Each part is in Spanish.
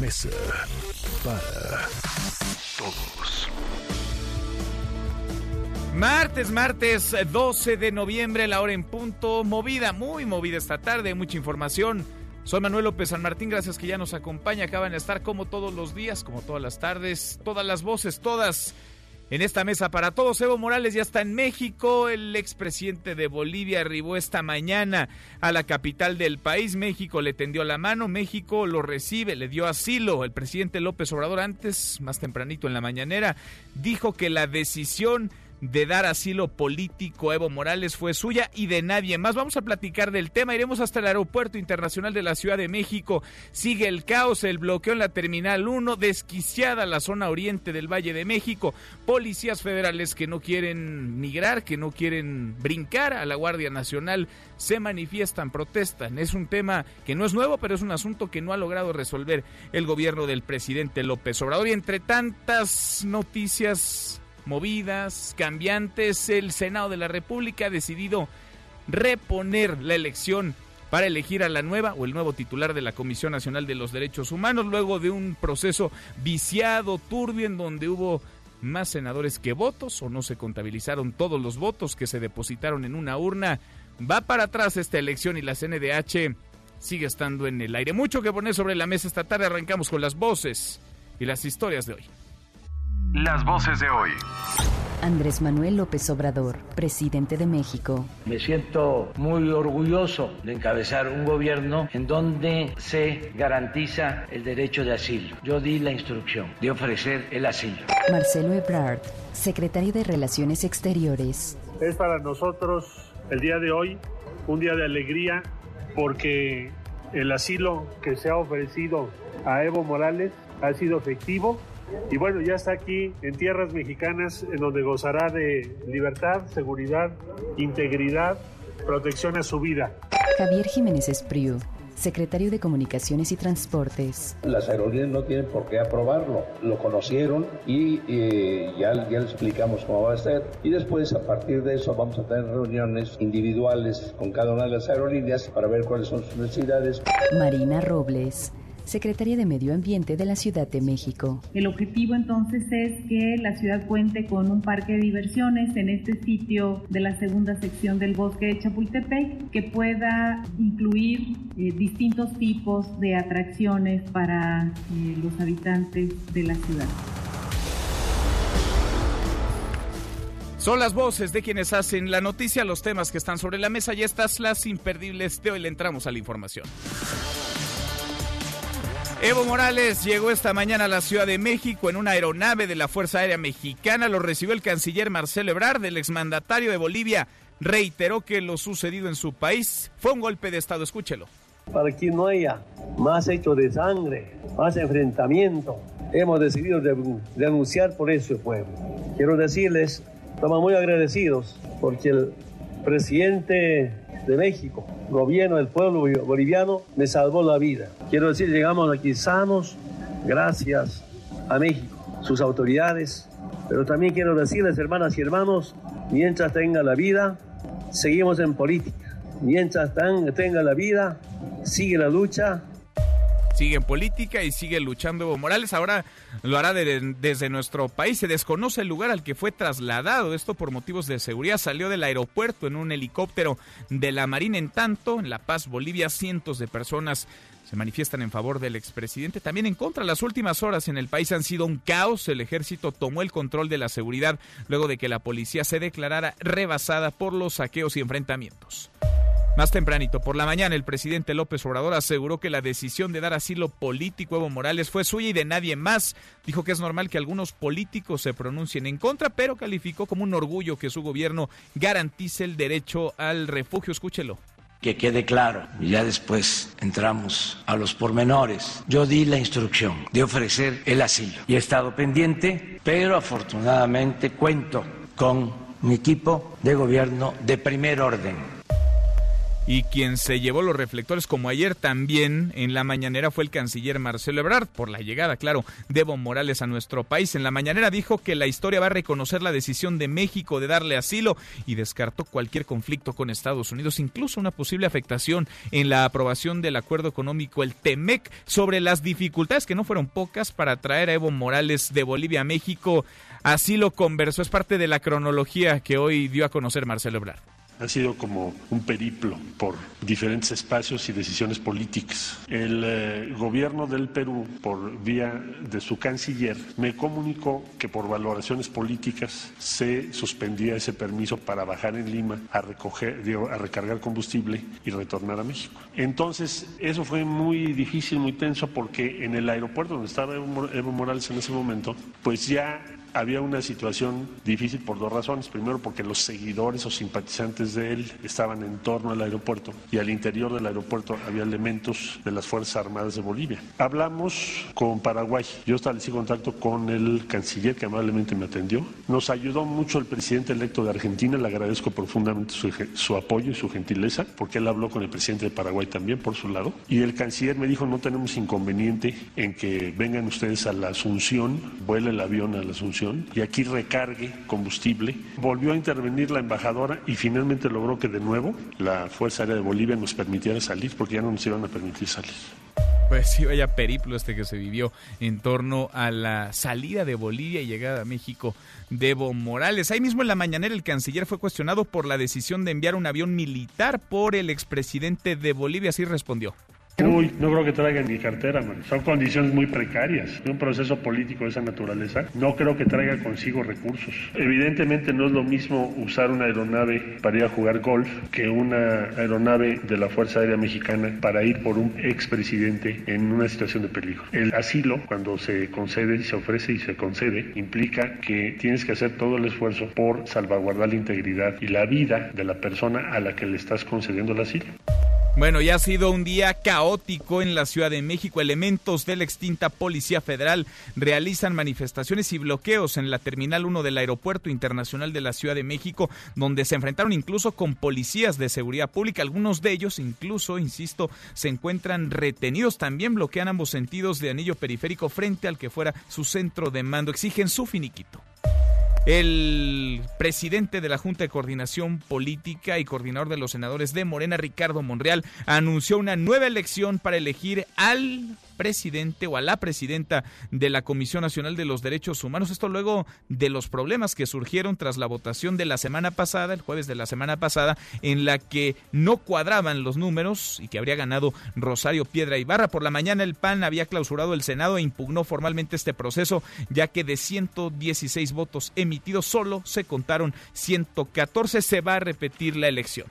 Mesa para Todos. Martes, martes eh, 12 de noviembre, la hora en punto, movida, muy movida esta tarde, mucha información. Soy Manuel López San Martín, gracias que ya nos acompaña, acaban de estar como todos los días, como todas las tardes, todas las voces, todas en esta mesa para todos. Evo Morales ya está en México, el expresidente de Bolivia arribó esta mañana a la capital del país, México le tendió la mano, México lo recibe, le dio asilo. El presidente López Obrador antes, más tempranito en la mañanera, dijo que la decisión de dar asilo político a Evo Morales fue suya y de nadie más. Vamos a platicar del tema. Iremos hasta el Aeropuerto Internacional de la Ciudad de México. Sigue el caos, el bloqueo en la Terminal 1, desquiciada la zona oriente del Valle de México. Policías federales que no quieren migrar, que no quieren brincar a la Guardia Nacional, se manifiestan, protestan. Es un tema que no es nuevo, pero es un asunto que no ha logrado resolver el gobierno del presidente López Obrador. Y entre tantas noticias movidas, cambiantes, el Senado de la República ha decidido reponer la elección para elegir a la nueva o el nuevo titular de la Comisión Nacional de los Derechos Humanos, luego de un proceso viciado, turbio, en donde hubo más senadores que votos o no se contabilizaron todos los votos que se depositaron en una urna. Va para atrás esta elección y la CNDH sigue estando en el aire. Mucho que poner sobre la mesa esta tarde. Arrancamos con las voces y las historias de hoy. Las voces de hoy. Andrés Manuel López Obrador, presidente de México. Me siento muy orgulloso de encabezar un gobierno en donde se garantiza el derecho de asilo. Yo di la instrucción de ofrecer el asilo. Marcelo Ebrard, secretario de Relaciones Exteriores. Es para nosotros el día de hoy un día de alegría porque el asilo que se ha ofrecido a Evo Morales ha sido efectivo y bueno, ya está aquí en tierras mexicanas en donde gozará de libertad, seguridad, integridad, protección a su vida. Javier Jiménez Espriu, secretario de Comunicaciones y Transportes. Las aerolíneas no tienen por qué aprobarlo. Lo conocieron y eh, ya, ya les explicamos cómo va a ser. Y después, a partir de eso, vamos a tener reuniones individuales con cada una de las aerolíneas para ver cuáles son sus necesidades. Marina Robles, secretaria de Medio Ambiente de la Ciudad de México. El objetivo entonces es que la ciudad cuente con un parque de diversiones en este sitio de la segunda sección del bosque de Chapultepec que pueda incluir eh, distintos tipos de atracciones para eh, los habitantes de la ciudad. Son las voces de quienes hacen la noticia, los temas que están sobre la mesa y estas las imperdibles de hoy. Le entramos a la información. Evo Morales llegó esta mañana a la Ciudad de México en una aeronave de la Fuerza Aérea Mexicana. Lo recibió el canciller Marcelo Ebrard, el exmandatario de Bolivia. Reiteró que lo sucedido en su país fue un golpe de Estado. Escúchelo. Para que no haya más hechos de sangre, más enfrentamiento, hemos decidido denunciar por ese pueblo. Quiero decirles, estamos muy agradecidos porque el presidente de México, gobierno del pueblo boliviano, me salvó la vida. Quiero decir, llegamos aquí sanos gracias a México, sus autoridades, pero también quiero decirles, hermanas y hermanos, mientras tenga la vida, seguimos en política. Mientras tenga la vida, sigue la lucha, sigue en política y sigue luchando Evo Morales. Ahora lo hará de, desde nuestro país. Se desconoce el lugar al que fue trasladado. Esto por motivos de seguridad. Salió del aeropuerto en un helicóptero de la Marina. En tanto, en La Paz, Bolivia, cientos de personas se manifiestan en favor del expresidente, también en contra. Las últimas horas en el país han sido un caos. El ejército tomó el control de la seguridad luego de que la policía se declarara rebasada por los saqueos y enfrentamientos. Más tempranito, por la mañana, el presidente López Obrador aseguró que la decisión de dar asilo político a Evo Morales fue suya y de nadie más. Dijo que es normal que algunos políticos se pronuncien en contra, pero calificó como un orgullo que su gobierno garantice el derecho al refugio. Escúchelo. que quede claro, y ya después entramos a los pormenores. Yo di la instrucción de ofrecer el asilo y he estado pendiente, pero afortunadamente cuento con mi equipo de gobierno de primer orden y quien se llevó los reflectores como ayer también en la mañanera fue el canciller Marcelo Ebrard por la llegada, claro, de Evo Morales a nuestro país. En la mañanera dijo que la historia va a reconocer la decisión de México de darle asilo y descartó cualquier conflicto con Estados Unidos, incluso una posible afectación en la aprobación del acuerdo económico, el TEMEC, sobre las dificultades que no fueron pocas para traer a Evo Morales de Bolivia a México. Así lo conversó, es parte de la cronología que hoy dio a conocer Marcelo Ebrard. Ha sido como un periplo por diferentes espacios y decisiones políticas. El eh, gobierno del Perú, por vía de su canciller, me comunicó que por valoraciones políticas se suspendía ese permiso para bajar en Lima a recoger, a recargar combustible y retornar a México. Entonces, eso fue muy difícil, muy tenso, porque en el aeropuerto donde estaba Evo Morales en ese momento, pues ya había una situación difícil por dos razones. Primero, porque los seguidores o simpatizantes de él estaban en torno al aeropuerto y al interior del aeropuerto había elementos de las Fuerzas Armadas de Bolivia. Hablamos con Paraguay. Yo establecí contacto con el canciller que amablemente me atendió. Nos ayudó mucho el presidente electo de Argentina. Le agradezco profundamente su, su apoyo y su gentileza, porque él habló con el presidente de Paraguay también por su lado. Y el canciller me dijo, no tenemos inconveniente en que vengan ustedes a la Asunción, vuele el avión a la Asunción y aquí recargue combustible. Volvió a intervenir la embajadora y finalmente logró que de nuevo la Fuerza Aérea de Bolivia nos permitiera salir porque ya no nos iban a permitir salir. Pues sí, vaya periplo este que se vivió en torno a la salida de Bolivia y llegada a México de Evo Morales. Ahí mismo en la mañanera el canciller fue cuestionado por la decisión de enviar un avión militar por el expresidente de Bolivia. Así respondió. Uy, no creo que traigan mi cartera, man. Son condiciones muy precarias. Un proceso político de esa naturaleza, no creo que traiga consigo recursos. Evidentemente no es lo mismo usar una aeronave para ir a jugar golf que una aeronave de la Fuerza Aérea Mexicana para ir por un expresidente en una situación de peligro. El asilo, cuando se concede, se ofrece y se concede, implica que tienes que hacer todo el esfuerzo por salvaguardar la integridad y la vida de la persona a la que le estás concediendo el asilo. Bueno, ya ha sido un día caótico en la Ciudad de México. Elementos de la extinta Policía Federal realizan manifestaciones y bloqueos en la Terminal 1 del Aeropuerto Internacional de la Ciudad de México, donde se enfrentaron incluso con policías de seguridad pública. Algunos de ellos, incluso, insisto, se encuentran retenidos. También bloquean ambos sentidos de anillo periférico frente al que fuera su centro de mando. Exigen su finiquito. El presidente de la Junta de Coordinación Política y coordinador de los senadores de Morena, Ricardo Monreal, anunció una nueva elección para elegir al presidente o a la presidenta de la Comisión Nacional de los Derechos Humanos. Esto luego de los problemas que surgieron tras la votación de la semana pasada, el jueves de la semana pasada, en la que no cuadraban los números y que habría ganado Rosario Piedra Ibarra. Por la mañana el PAN había clausurado el Senado e impugnó formalmente este proceso, ya que de 116 votos emitidos solo se contaron 114. Se va a repetir la elección.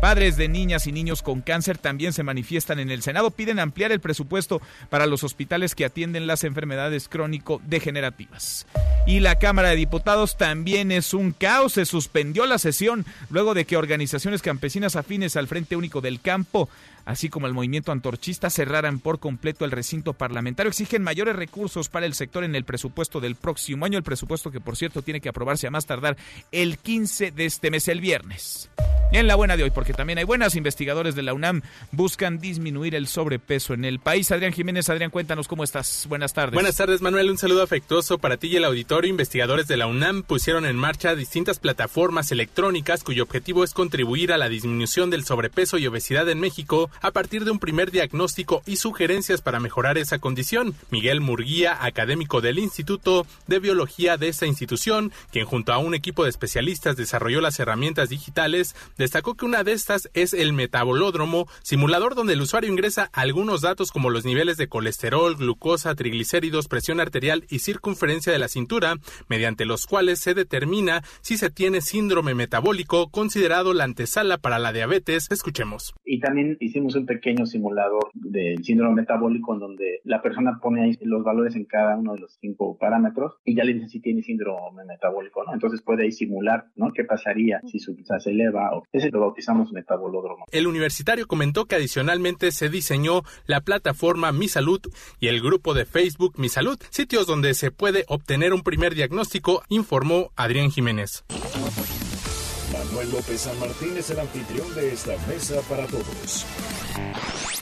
Padres de niñas y niños con cáncer también se manifiestan en el Senado, piden ampliar el presupuesto para los hospitales que atienden las enfermedades crónico-degenerativas. Y la Cámara de Diputados también es un caos, se suspendió la sesión luego de que organizaciones campesinas afines al Frente Único del Campo así como el movimiento antorchista, cerraran por completo el recinto parlamentario. Exigen mayores recursos para el sector en el presupuesto del próximo año, el presupuesto que por cierto tiene que aprobarse a más tardar el 15 de este mes, el viernes. En la buena de hoy, porque también hay buenas investigadores de la UNAM buscan disminuir el sobrepeso en el país. Adrián Jiménez, Adrián, cuéntanos cómo estás. Buenas tardes. Buenas tardes, Manuel. Un saludo afectuoso para ti y el auditorio. Investigadores de la UNAM pusieron en marcha distintas plataformas electrónicas cuyo objetivo es contribuir a la disminución del sobrepeso y obesidad en México a partir de un primer diagnóstico y sugerencias para mejorar esa condición. Miguel Murguía, académico del Instituto de Biología de esta institución, quien junto a un equipo de especialistas desarrolló las herramientas digitales, destacó que una de estas es el metabolódromo, simulador donde el usuario ingresa algunos datos como los niveles de colesterol, glucosa, triglicéridos, presión arterial y circunferencia de la cintura, mediante los cuales se determina si se tiene síndrome metabólico, considerado la antesala para la diabetes. Escuchemos. Y también hicimos un pequeño simulador del síndrome metabólico en donde la persona pone ahí los valores en cada uno de los cinco parámetros y ya le dice si tiene síndrome metabólico, ¿no? Entonces puede ahí simular, ¿no? ¿Qué pasaría si su se eleva o Ese lo bautizamos metabolódromo. El universitario comentó que adicionalmente se diseñó la plataforma Mi Salud y el grupo de Facebook Mi Salud, sitios donde se puede obtener un primer diagnóstico, informó Adrián Jiménez. Manuel López San Martín es el anfitrión de esta mesa para todos.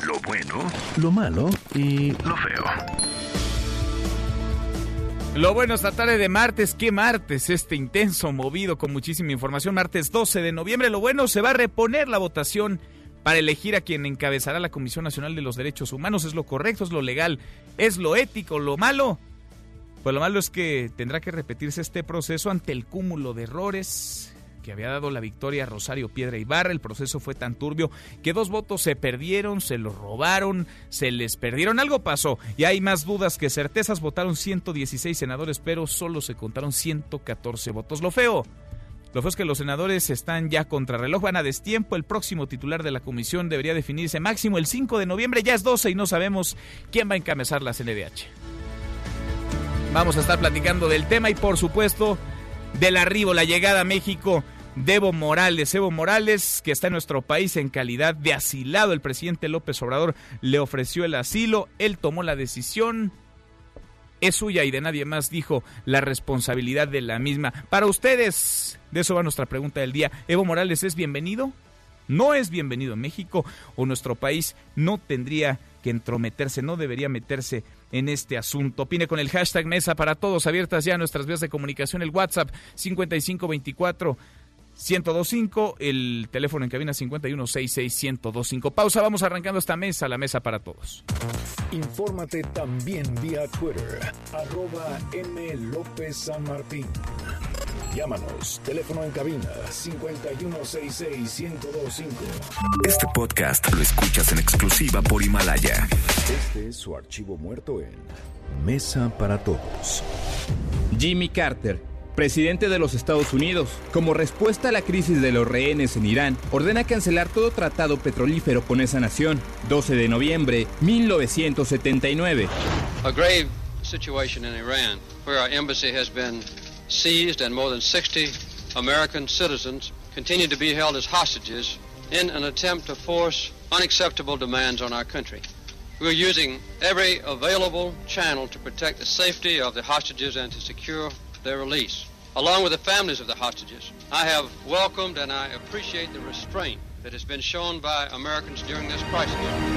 Lo bueno, Lo malo y lo feo. Lo bueno esta tarde de martes, ¿qué martes? Este intenso, movido, con muchísima información. Martes 12 de noviembre. Lo bueno, se va a reponer la votación para elegir a quien encabezará la Comisión Nacional de los Derechos Humanos. Es lo correcto, es lo legal, es lo ético, lo malo. Pues lo malo es que tendrá que repetirse este proceso ante el cúmulo de errores que había dado la victoria a Rosario Piedra Ibarra. El proceso fue tan turbio que dos votos se perdieron, se los robaron, se les perdieron. Algo pasó y hay más dudas que certezas. Votaron 116 senadores, pero solo se contaron 114 votos. Lo feo. Lo feo es que los senadores están ya contra reloj, van a destiempo. El próximo titular de la comisión debería definirse máximo el 5 de noviembre. Ya es 12 y no sabemos quién va a encabezar la CNDH. Vamos a estar platicando del tema y por supuesto del arribo, la llegada a México de Evo Morales. Evo Morales, que está en nuestro país en calidad de asilado. El presidente López Obrador le ofreció el asilo, él tomó la decisión. Es suya y de nadie más, dijo la responsabilidad de la misma. Para ustedes, de eso va nuestra pregunta del día. ¿Evo Morales es bienvenido? ¿No es bienvenido en México o nuestro país no tendría que entrometerse, no debería meterse en este asunto. Opine con el hashtag Mesa para Todos, abiertas ya nuestras vías de comunicación, el WhatsApp 5524 1025, el teléfono en cabina 51661025. Pausa, vamos arrancando esta mesa, la mesa para todos. infórmate también vía Twitter, arroba M. López San Martín. Llámanos, teléfono en cabina 51661025. Este podcast lo escuchas en exclusiva por Himalaya. Este es su archivo muerto en Mesa para Todos. Jimmy Carter, presidente de los Estados Unidos, como respuesta a la crisis de los rehenes en Irán, ordena cancelar todo tratado petrolífero con esa nación. 12 de noviembre 1979. A grave situation in Iran, where our embassy has been seized and more than 60 American citizens continue to be held as hostages in an attempt to force unacceptable demands on our country. We're using every available channel to protect the safety of the hostages and to secure their release. Along with the families of the hostages, I have welcomed and I appreciate the restraint that has been shown by Americans during this crisis.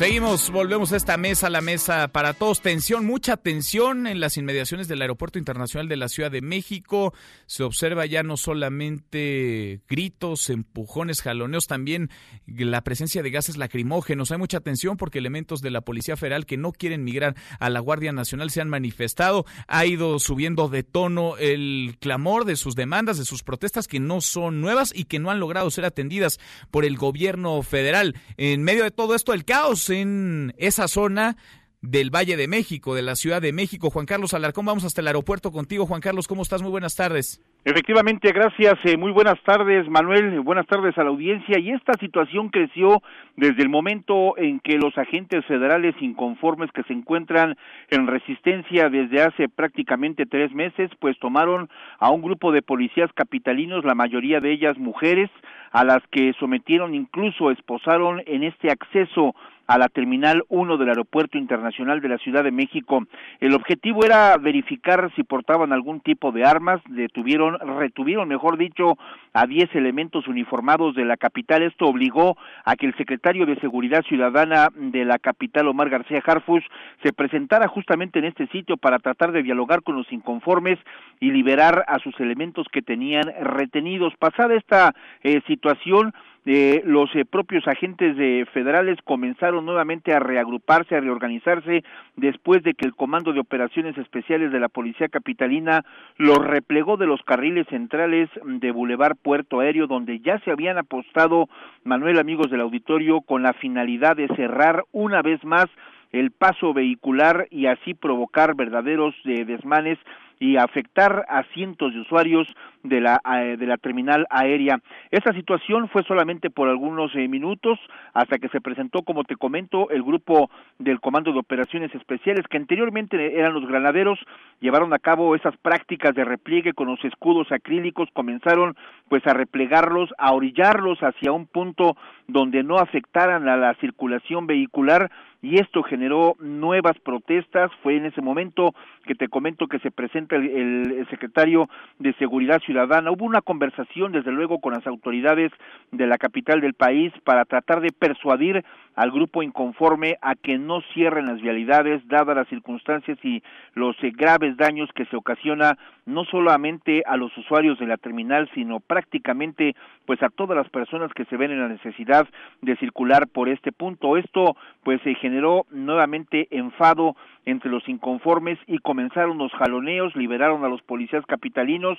Seguimos, volvemos a esta mesa, la mesa para todos. Tensión, mucha tensión en las inmediaciones del Aeropuerto Internacional de la Ciudad de México. Se observa ya no solamente gritos, empujones, jaloneos, también la presencia de gases lacrimógenos. Hay mucha tensión porque elementos de la Policía Federal que no quieren migrar a la Guardia Nacional se han manifestado. Ha ido subiendo de tono el clamor de sus demandas, de sus protestas que no son nuevas y que no han logrado ser atendidas por el gobierno federal. En medio de todo esto, el caos en esa zona del Valle de México, de la Ciudad de México. Juan Carlos Alarcón, vamos hasta el aeropuerto contigo. Juan Carlos, ¿cómo estás? Muy buenas tardes. Efectivamente, gracias. Eh, muy buenas tardes, Manuel. Buenas tardes a la audiencia. Y esta situación creció desde el momento en que los agentes federales inconformes que se encuentran en resistencia desde hace prácticamente tres meses, pues tomaron a un grupo de policías capitalinos, la mayoría de ellas mujeres, a las que sometieron, incluso esposaron en este acceso a la Terminal 1 del Aeropuerto Internacional de la Ciudad de México. El objetivo era verificar si portaban algún tipo de armas, detuvieron, retuvieron, mejor dicho, a 10 elementos uniformados de la capital. Esto obligó a que el secretario de Seguridad Ciudadana de la capital, Omar García Harfus, se presentara justamente en este sitio para tratar de dialogar con los inconformes y liberar a sus elementos que tenían retenidos. Pasada esta eh, situación, eh, los eh, propios agentes de federales comenzaron nuevamente a reagruparse, a reorganizarse después de que el Comando de Operaciones Especiales de la Policía Capitalina los replegó de los carriles centrales de Boulevard Puerto Aéreo, donde ya se habían apostado, Manuel, amigos del auditorio, con la finalidad de cerrar una vez más el paso vehicular y así provocar verdaderos eh, desmanes y afectar a cientos de usuarios de la, eh, de la terminal aérea. Esta situación fue solamente por algunos eh, minutos hasta que se presentó, como te comento, el grupo del Comando de Operaciones Especiales, que anteriormente eran los granaderos, llevaron a cabo esas prácticas de repliegue con los escudos acrílicos, comenzaron pues a replegarlos, a orillarlos hacia un punto donde no afectaran a la circulación vehicular y esto generó nuevas protestas. Fue en ese momento que te comento que se presenta el, el, secretario de Seguridad Ciudadana. Hubo una conversación, desde luego, con las autoridades de la capital del país para tratar de persuadir al grupo inconforme a que no cierren las vialidades, dadas las circunstancias y los eh, graves daños que se ocasiona no solamente a los usuarios de la terminal, sino prácticamente pues a todas las personas que se ven en la necesidad de circular por este punto. Esto pues se generó nuevamente enfado entre los inconformes y comenzaron los jaloneos, liberaron a los policías capitalinos,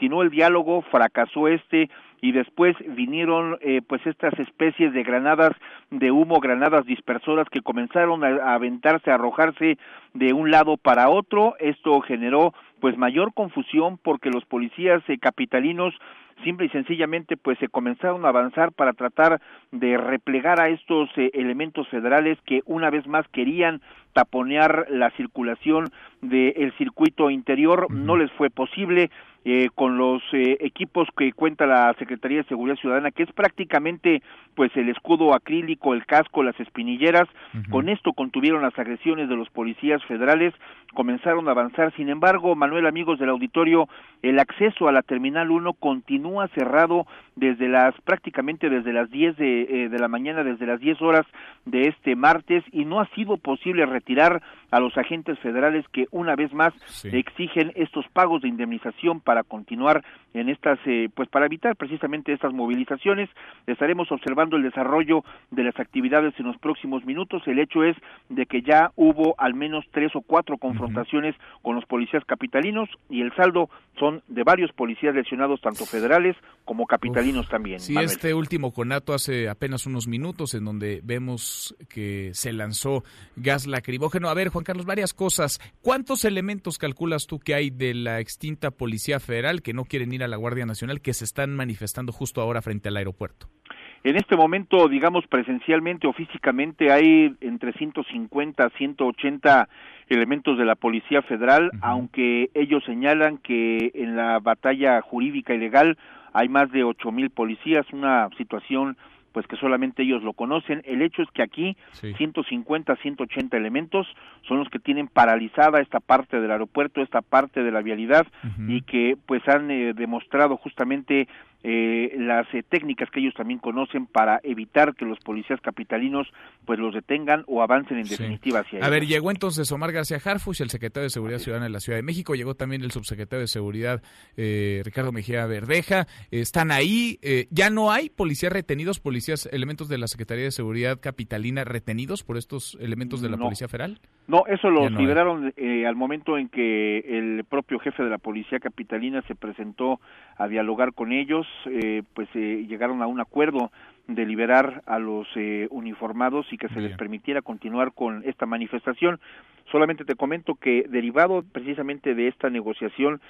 continuó el diálogo, fracasó este y después vinieron eh, pues estas especies de granadas de humo, granadas dispersoras que comenzaron a, aventarse, a arrojarse de un lado para otro. Esto generó pues mayor confusión porque los policías eh, capitalinos simple y sencillamente pues se comenzaron a avanzar para tratar de replegar a estos eh, elementos federales que una vez más querían taponear la circulación del circuito interior. No les fue posible eh, con los eh, equipos que cuenta la Secretaría de Seguridad Ciudadana, que es prácticamente pues el escudo acrílico, el casco, las espinilleras. Con esto contuvieron las agresiones de los policías federales, comenzaron a avanzar. Sin embargo, Manuel, amigos del auditorio, el acceso a la Terminal 1 continúa cerrado desde las prácticamente desde las 10 de, eh, de la mañana, desde las 10 horas de este martes y no ha sido posible retirar a los agentes federales que una vez más exigen estos pagos de indemnización para continuar en estas, eh, pues para evitar precisamente estas movilizaciones. Estaremos observando el desarrollo de las actividades en los próximos minutos. El hecho es de que ya hubo al menos tres o cuatro confrontaciones con los policías capitalinos y el saldo son de varios policías lesionados, tanto federales como capitalinos también. Sí, este último conato hace apenas unos minutos en donde vemos que se lanzó gas lacrimógeno. A ver, Juan Carlos, varias cosas. ¿Cuántos elementos calculas tú que hay de la extinta Policía Federal que no quieren ir a la Guardia Nacional que se están manifestando justo ahora frente al aeropuerto? En este momento, digamos presencialmente o físicamente, hay entre 150 a 180 elementos de la Policía Federal, aunque ellos señalan que en la batalla jurídica y legal hay más de ocho mil policías, una situación pues que solamente ellos lo conocen. El hecho es que aquí 150, 180 elementos son los que tienen paralizada esta parte del aeropuerto, esta parte de la vialidad y que pues han eh, demostrado justamente eh, las eh, técnicas que ellos también conocen para evitar que los policías capitalinos pues los detengan o avancen en definitiva hacia A ver, llegó entonces Omar García Harfuch, el secretario de Seguridad Ciudadana de la Ciudad de México, llegó también el subsecretario de Seguridad eh, Ricardo Mejía Verdeja, están ahí, ya no hay policías retenidos, policías, elementos de la Secretaría de Seguridad capitalina retenidos por estos elementos de la Policía Federal. No, eso lo liberaron al momento en que el propio jefe de la Policía Capitalina se presentó a dialogar con ellos, eh, pues eh, llegaron a un acuerdo de liberar a los eh, uniformados y que se les permitiera continuar con esta manifestación. Solamente te comento que derivado precisamente de esta negociación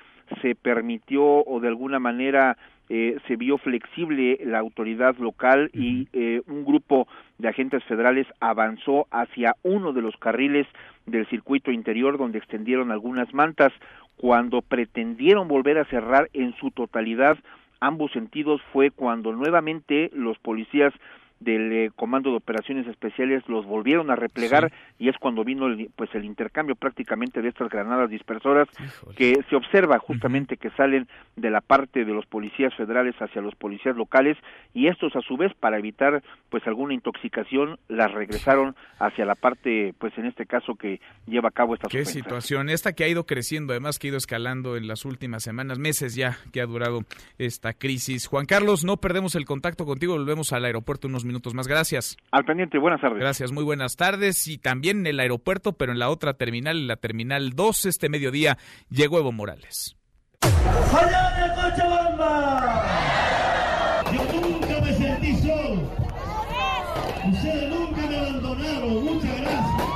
se permitió o de alguna manera eh, se vio flexible la autoridad local y eh, un grupo de agentes federales avanzó hacia uno de los carriles del circuito interior donde extendieron algunas mantas. Cuando pretendieron volver a cerrar en su totalidad ambos sentidos fue cuando nuevamente los policías del eh, Comando de Operaciones Especiales los volvieron a replegar y es cuando vino el, pues el intercambio prácticamente de estas granadas dispersoras que se observa justamente que salen de la parte de los policías federales hacia los policías locales y estos a su vez para evitar pues alguna intoxicación las regresaron hacia la parte pues en este caso que lleva a cabo esta Qué situación. Esta que ha ido creciendo además que ha ido escalando en las últimas semanas meses ya que ha durado esta crisis. Juan Carlos no perdemos el contacto contigo volvemos al aeropuerto unos minutos más. Gracias. Al pendiente, buenas tardes. Gracias, muy buenas tardes. Y también en el aeropuerto, pero en la otra terminal, en la terminal 2, este mediodía, llegó Evo Morales. Yo nunca me sentí solo. Ustedes nunca me abandonaron. Muchas gracias.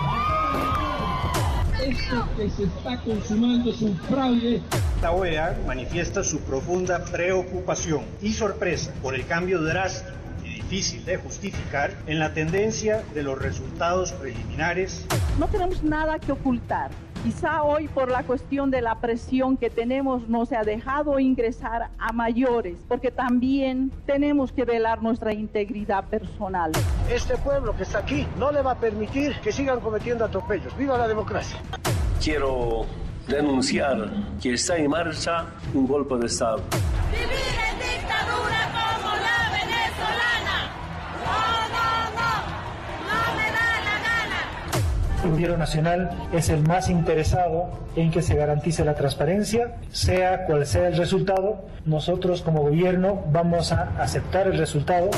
Esto que se está consumando es un fraude. La OEA manifiesta su profunda preocupación y sorpresa por el cambio drástico difícil de justificar en la tendencia de los resultados preliminares. No tenemos nada que ocultar. Quizá hoy por la cuestión de la presión que tenemos no se ha dejado ingresar a mayores, porque también tenemos que velar nuestra integridad personal. Este pueblo que está aquí no le va a permitir que sigan cometiendo atropellos. ¡Viva la democracia! Quiero denunciar que está en marcha un golpe de Estado. ¡Vivir en dictadura como la venezolana! Gobierno nacional es el más interesado en que se garantice la transparencia, sea cual sea el resultado. Nosotros como gobierno vamos a aceptar el resultado.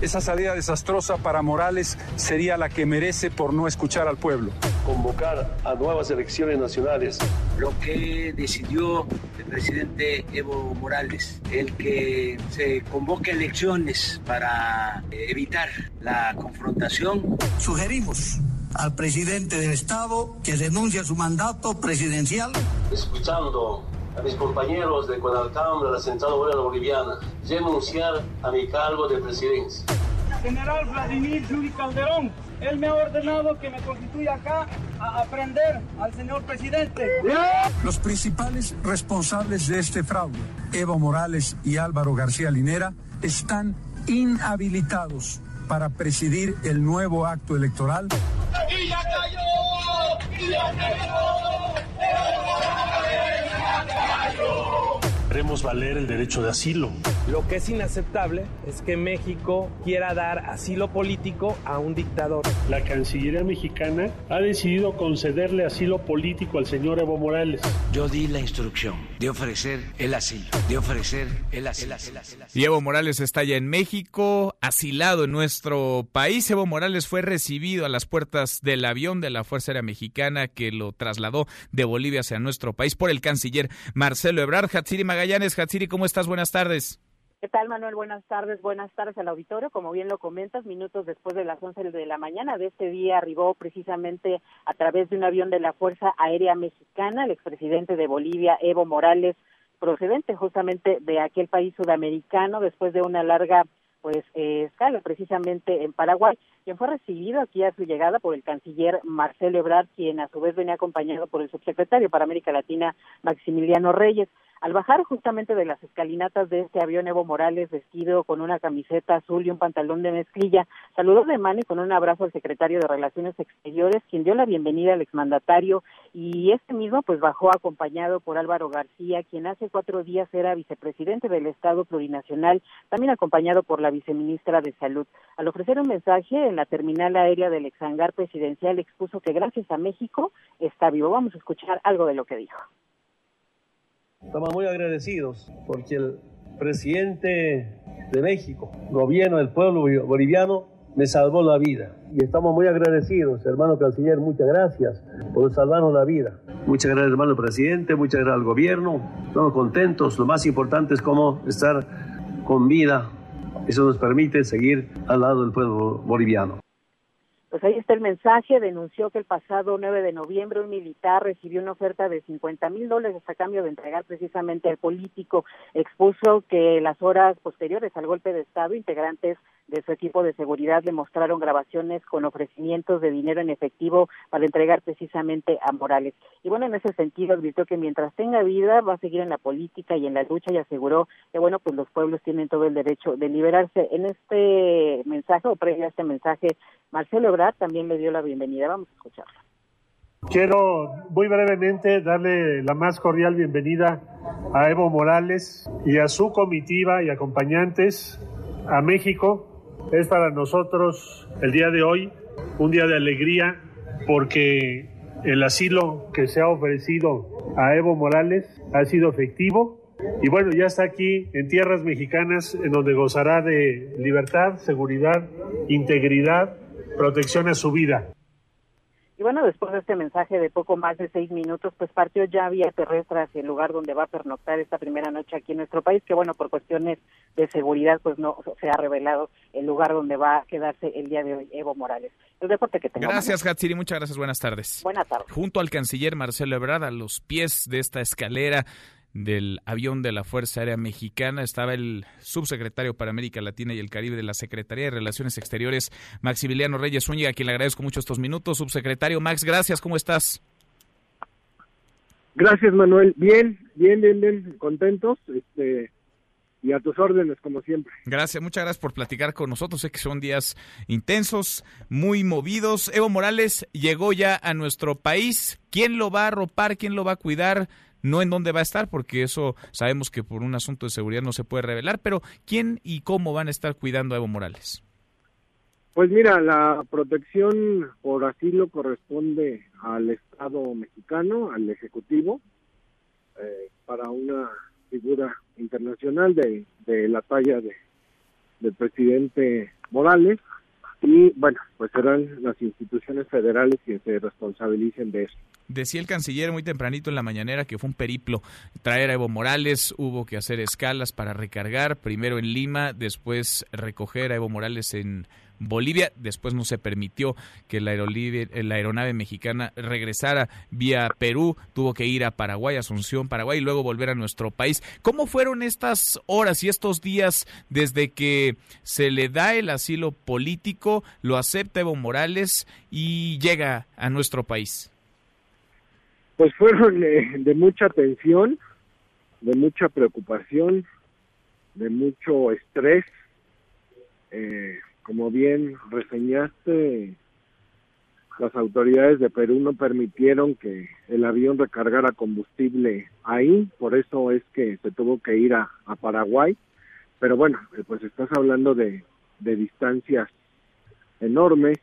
Esa salida desastrosa para Morales sería la que merece por no escuchar al pueblo. Convocar a nuevas elecciones nacionales. Lo que decidió el presidente Evo Morales, el que se convoque elecciones para evitar la confrontación. Sugerimos al presidente del Estado que renuncie a su mandato presidencial. Escuchando a mis compañeros de Guadalcanal, de la Central Obrera Boliviana, renunciar a mi cargo de presidencia. General Vladimir Yuri Calderón, él me ha ordenado que me constituya acá a aprender al señor presidente. Los principales responsables de este fraude, Evo Morales y Álvaro García Linera, están inhabilitados para presidir el nuevo acto electoral. ¡Y ya cayó! ¡Y ya cayó! Haremos valer el derecho de asilo. Lo que es inaceptable es que México quiera dar asilo político a un dictador. La Cancillería mexicana ha decidido concederle asilo político al señor Evo Morales. Yo di la instrucción de ofrecer el asilo, de ofrecer el asilo. Y Morales está ya en México, asilado en nuestro país. Evo Morales fue recibido a las puertas del avión de la Fuerza Aérea Mexicana que lo trasladó de Bolivia hacia nuestro país por el canciller Marcelo Ebrard. Hatsiri Magallanes, Hatsiri, ¿cómo estás? Buenas tardes. ¿Qué tal, Manuel? Buenas tardes. Buenas tardes al auditorio. Como bien lo comentas, minutos después de las 11 de la mañana de este día arribó precisamente a través de un avión de la Fuerza Aérea Mexicana el expresidente de Bolivia, Evo Morales, procedente justamente de aquel país sudamericano después de una larga pues eh, escala precisamente en Paraguay, quien fue recibido aquí a su llegada por el canciller Marcelo Ebrard, quien a su vez venía acompañado por el subsecretario para América Latina Maximiliano Reyes. Al bajar justamente de las escalinatas de este avión, Evo Morales, vestido con una camiseta azul y un pantalón de mezclilla, saludó de mano y con un abrazo al secretario de Relaciones Exteriores, quien dio la bienvenida al exmandatario, y este mismo pues bajó acompañado por Álvaro García, quien hace cuatro días era vicepresidente del Estado Plurinacional, también acompañado por la viceministra de Salud. Al ofrecer un mensaje en la terminal aérea del exhangar presidencial, expuso que gracias a México está vivo. Vamos a escuchar algo de lo que dijo. Estamos muy agradecidos porque el presidente de México, gobierno del pueblo boliviano, me salvó la vida. Y estamos muy agradecidos, hermano canciller, muchas gracias por salvarnos la vida. Muchas gracias, hermano presidente, muchas gracias al gobierno. Estamos contentos. Lo más importante es cómo estar con vida. Eso nos permite seguir al lado del pueblo boliviano. Pues ahí está el mensaje, denunció que el pasado 9 de noviembre un militar recibió una oferta de 50 mil dólares a cambio de entregar precisamente al político. Expuso que las horas posteriores al golpe de Estado, integrantes de su equipo de seguridad le mostraron grabaciones con ofrecimientos de dinero en efectivo para entregar precisamente a Morales. Y bueno, en ese sentido advirtió que mientras tenga vida va a seguir en la política y en la lucha y aseguró que bueno, pues los pueblos tienen todo el derecho de liberarse. En este mensaje o previo a este mensaje, Marcelo Ebrard también le dio la bienvenida. Vamos a escucharla. Quiero muy brevemente darle la más cordial bienvenida a Evo Morales y a su comitiva y acompañantes a México. Es para nosotros el día de hoy un día de alegría porque el asilo que se ha ofrecido a Evo Morales ha sido efectivo y bueno, ya está aquí en tierras mexicanas en donde gozará de libertad, seguridad, integridad, protección a su vida. Bueno, después de este mensaje de poco más de seis minutos, pues partió ya vía terrestre hacia el lugar donde va a pernoctar esta primera noche aquí en nuestro país, que bueno, por cuestiones de seguridad, pues no se ha revelado el lugar donde va a quedarse el día de hoy Evo Morales. El deporte que tenemos. Gracias, Hatsiri, muchas gracias, buenas tardes. Buenas tardes. Junto al canciller Marcelo Ebrard, a los pies de esta escalera del avión de la Fuerza Aérea Mexicana estaba el subsecretario para América Latina y el Caribe de la Secretaría de Relaciones Exteriores, Maximiliano Reyes Zúñiga, a quien le agradezco mucho estos minutos. Subsecretario Max, gracias, ¿cómo estás? Gracias, Manuel. Bien, bien, bien, bien, contentos. Este, y a tus órdenes, como siempre. Gracias, muchas gracias por platicar con nosotros. Sé que son días intensos, muy movidos. Evo Morales llegó ya a nuestro país. ¿Quién lo va a arropar? ¿Quién lo va a cuidar? No en dónde va a estar, porque eso sabemos que por un asunto de seguridad no se puede revelar, pero ¿quién y cómo van a estar cuidando a Evo Morales? Pues mira, la protección por asilo corresponde al Estado mexicano, al Ejecutivo, eh, para una figura internacional de, de la talla de, del presidente Morales y bueno, pues serán las instituciones federales que se responsabilicen de eso. Decía el canciller muy tempranito en la mañanera que fue un periplo traer a Evo Morales, hubo que hacer escalas para recargar, primero en Lima, después recoger a Evo Morales en Bolivia, después no se permitió que la, la aeronave mexicana regresara vía Perú, tuvo que ir a Paraguay, Asunción, Paraguay y luego volver a nuestro país. ¿Cómo fueron estas horas y estos días desde que se le da el asilo político, lo acepta Evo Morales y llega a nuestro país? pues fueron de mucha tensión, de mucha preocupación, de mucho estrés. Eh, como bien reseñaste, las autoridades de Perú no permitieron que el avión recargara combustible ahí, por eso es que se tuvo que ir a, Paraguay. Pero bueno, eh, pues estás hablando de, distancias enormes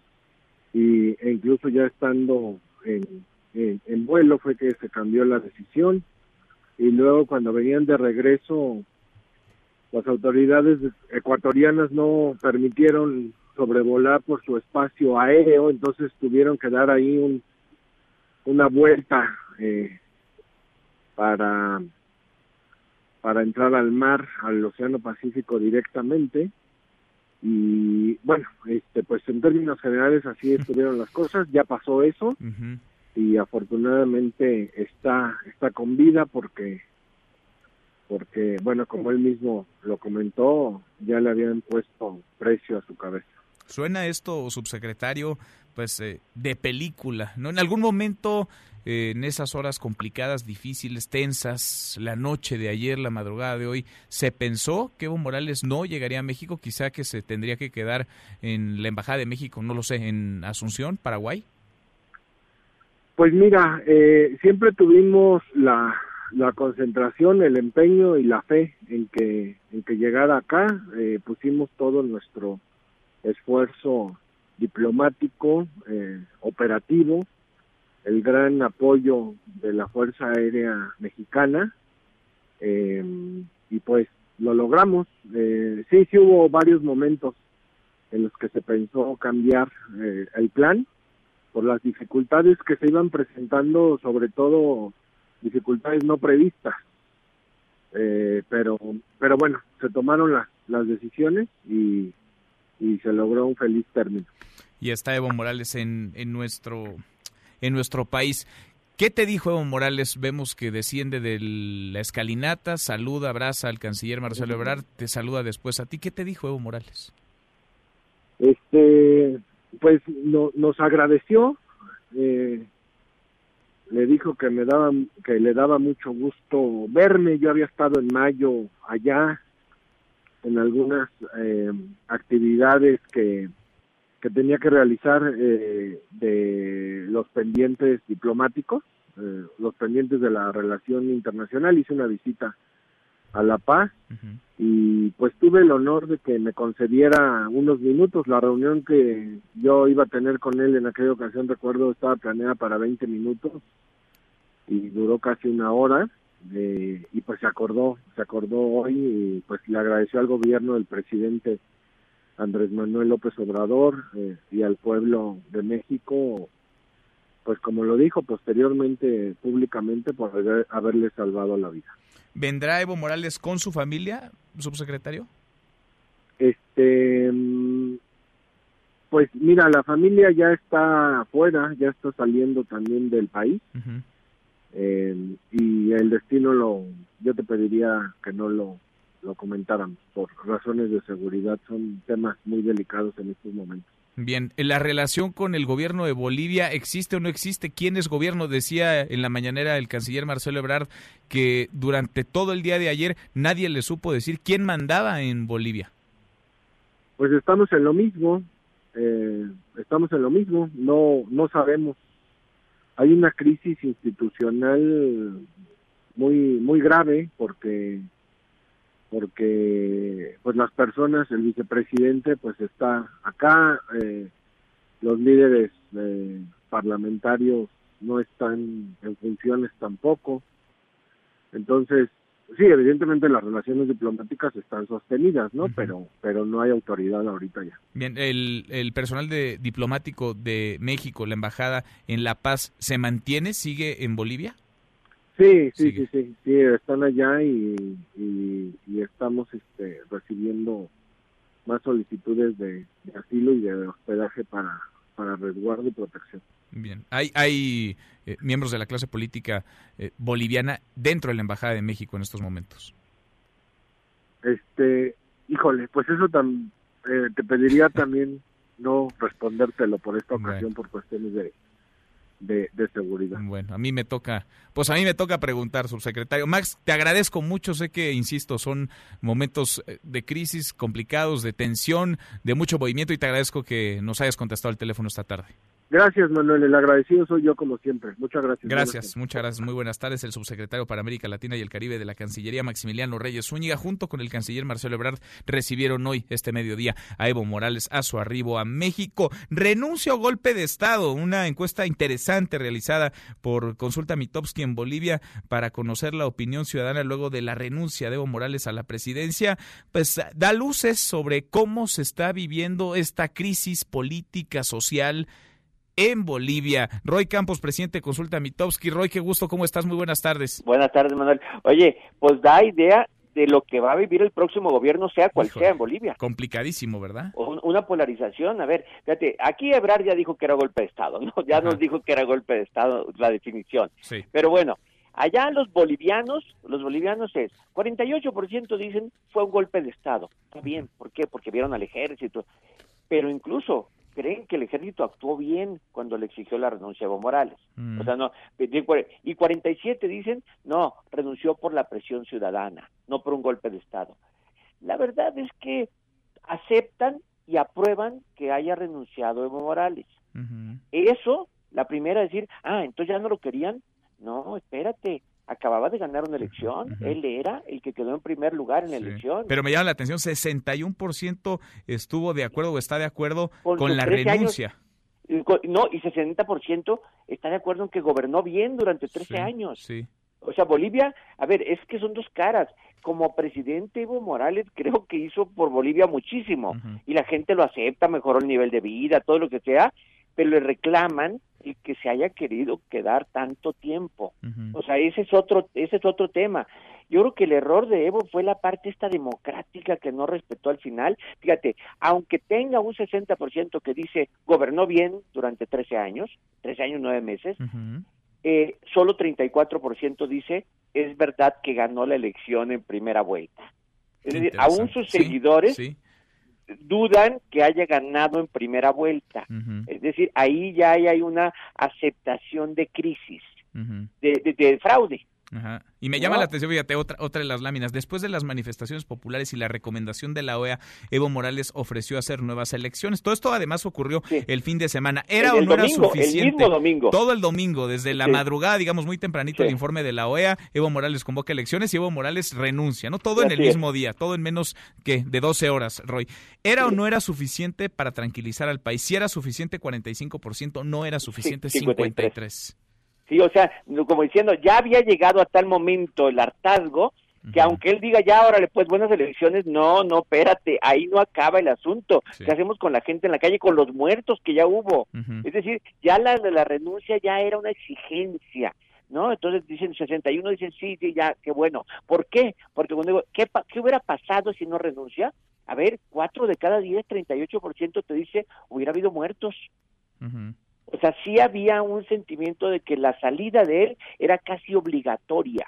y, e incluso ya estando en, en, vuelo fue que se cambió la decisión y luego cuando venían de regreso las autoridades ecuatorianas no permitieron sobrevolar por su espacio aéreo, entonces tuvieron que dar ahí un, una vuelta eh, para para entrar al mar, al Océano Pacífico directamente. Y bueno, este pues en términos generales así estuvieron las cosas, ya pasó eso y afortunadamente está está con vida porque porque bueno como él mismo lo comentó ya le habían puesto precio a su cabeza. Suena esto subsecretario pues eh, de película no en algún momento eh, en esas horas complicadas difíciles tensas la noche de ayer la madrugada de hoy se pensó que Evo Morales no llegaría a México quizá que se tendría que quedar en la embajada de México no lo sé en Asunción Paraguay. Pues mira, eh, siempre tuvimos la, la concentración, el empeño y la fe en que, en que llegara acá. Eh, pusimos todo nuestro esfuerzo diplomático, eh, operativo, el gran apoyo de la Fuerza Aérea Mexicana y pues lo logramos. sí, sí hubo varios momentos en los que se pensó cambiar el plan, por las dificultades que se iban presentando, sobre todo dificultades no previstas. Eh, pero, pero bueno, se tomaron las, las decisiones y, y se logró un feliz término. Y está Evo Morales en, en nuestro en nuestro país. ¿Qué te dijo Evo Morales? Vemos que desciende de la escalinata, saluda, abraza al canciller Marcelo Ebrard, te saluda después a ti. ¿Qué te dijo Evo Morales? Este, pues no, nos agradeció, eh, le dijo que me daba, que le daba mucho gusto verme, yo había estado en mayo allá en algunas eh, actividades que, que tenía que realizar eh, de los pendientes diplomáticos, los pendientes de la relación internacional, hice una visita a La Paz y pues tuve el honor de que me concediera unos minutos. La reunión que yo iba a tener con él en aquella ocasión, recuerdo, estaba planeada para 20 minutos y duró casi una hora eh, y pues se acordó, se acordó hoy y pues le agradeció al gobierno del presidente Andrés Manuel López Obrador eh, y al pueblo de México pues como lo dijo posteriormente públicamente por haber- haberle salvado la vida. ¿Vendrá Evo Morales con su familia, subsecretario? Este, pues mira, la familia ya está afuera, ya está saliendo también del país eh, y el destino lo, yo te pediría que no lo, lo comentáramos por razones de seguridad, son temas muy delicados en estos momentos. Bien, ¿la relación con el gobierno de Bolivia existe o no existe? ¿Quién es gobierno? Decía en la mañanera el canciller Marcelo Ebrard que durante todo el día de ayer nadie le supo decir quién mandaba en Bolivia. Pues estamos en lo mismo, eh, estamos en lo mismo, no, no sabemos. Hay una crisis institucional muy, muy grave porque, porque, pues las personas, el vicepresidente, pues está acá, eh, los líderes eh, parlamentarios no están en funciones tampoco. Entonces, sí, evidentemente las relaciones diplomáticas están sostenidas, ¿no? Pero, pero no hay autoridad ahorita ya. Bien, el, el personal de, diplomático de México, la embajada en La Paz, ¿se mantiene? ¿Sigue en Bolivia? Sí, sí, sí, sí, sí, están allá y, y, y estamos este, recibiendo más solicitudes de, de asilo y de hospedaje para, para resguardo y protección. Bien, hay, hay eh, miembros de la clase política eh, boliviana dentro de la Embajada de México en estos momentos. Este, híjole, pues eso tam, eh, te pediría también no respondértelo por esta ocasión por cuestiones de, de, de, seguridad. Bueno, a mí me toca, pues a mí me toca preguntar, subsecretario. Max, te agradezco mucho, sé que, insisto, son momentos eh, de crisis complicados, de tensión, de mucho movimiento y te agradezco que nos hayas contestado el teléfono esta tarde. Gracias, Manuel. El agradecido soy yo como siempre. Muchas gracias. Gracias, muchas gracias. Muy buenas tardes. El subsecretario para América Latina y el Caribe de la Cancillería, Maximiliano Reyes Zúñiga, junto con el canciller Marcelo Ebrard, recibieron hoy, este mediodía, a Evo Morales a su arribo a México. Renuncio golpe de Estado, una encuesta interesante realizada por Consulta Mitowski en Bolivia para conocer la opinión ciudadana luego de la renuncia de Evo Morales a la presidencia, pues da luces sobre cómo se está viviendo esta crisis política, social, en Bolivia. Roy Campos, presidente de Consulta Mitowski. Roy, qué gusto, ¿cómo estás? Muy buenas tardes. Buenas tardes, Manuel. Oye, pues da idea de lo que va a vivir el próximo gobierno, sea cual Híjole, sea en Bolivia. Complicadísimo, ¿verdad? Un- Una polarización, a ver, fíjate, aquí Ebrard ya dijo que era golpe de Estado, ¿no? Ya Ajá. nos dijo que era golpe de Estado la definición. Sí. Pero bueno, allá los bolivianos, los bolivianos es, 48% dicen fue un golpe de Estado. Está bien, ¿por qué? Porque vieron al ejército. Pero incluso creen que el ejército actuó bien cuando le exigió la renuncia a Evo Morales. Mm. O sea, no, y 47 dicen, no, renunció por la presión ciudadana, no por un golpe de Estado. La verdad es que aceptan y aprueban que haya renunciado Evo Morales. Eso, la primera decir, ah, entonces ya no lo querían. No, espérate, acababa de ganar una elección, él era el que quedó en primer lugar en la elección. Pero me llama la atención, 61% estuvo de acuerdo o está de acuerdo con, la 13 años, renuncia. no, y 60% está de acuerdo en que gobernó bien durante 13 años. Sí. O sea, Bolivia, a ver, es que son dos caras. Como presidente Evo Morales creo que hizo por Bolivia muchísimo y la gente lo acepta, mejoró el nivel de vida, todo lo que sea, pero le reclaman el que se haya querido quedar tanto tiempo. O sea, ese es otro ese es otro tema. Yo creo que el error de Evo fue la parte esta democrática que no respetó al final. Fíjate, aunque tenga un 60% que dice gobernó bien durante 13 años, 13 años, 9 meses, eh, solo 34% dice es verdad que ganó la elección en primera vuelta. Es decir, aún sus Sí, seguidores sí. Dudan que haya ganado en primera vuelta. Es decir, ahí ya hay, hay una aceptación de crisis, de- de fraude. Ajá. Y me llama la atención, fíjate, otra, otra de las láminas. Después de las manifestaciones populares y la recomendación de la OEA, Evo Morales ofreció hacer nuevas elecciones. Todo esto además ocurrió el fin de semana. ¿Era El o no era el suficiente? mismo domingo. Todo el domingo, desde la Sí. madrugada, digamos muy tempranito, Sí. el informe de la OEA, Evo Morales convoca elecciones y Evo Morales renuncia, ¿no? Todo en el es. mismo día, todo en menos que de 12 horas, Roy. ¿Era o no era suficiente para tranquilizar al país? Si era suficiente 45%, no era suficiente 53. 53. Sí, o sea, como diciendo, ya había llegado a tal momento el hartazgo que aunque él diga ya, órale, pues buenas elecciones, no, no, espérate, ahí no acaba el asunto. ¿Qué hacemos con la gente en la calle, con los muertos que ya hubo? Es decir, ya la la renuncia ya era una exigencia. ¿No? Entonces dicen 61, dicen sí, sí, ya, qué bueno. ¿Por qué? Porque cuando digo, ¿qué, ¿qué hubiera pasado si no renuncia? A ver, cuatro de cada diez, 38% te dice, hubiera habido muertos. O sea, sí había un sentimiento de que la salida de él era casi obligatoria.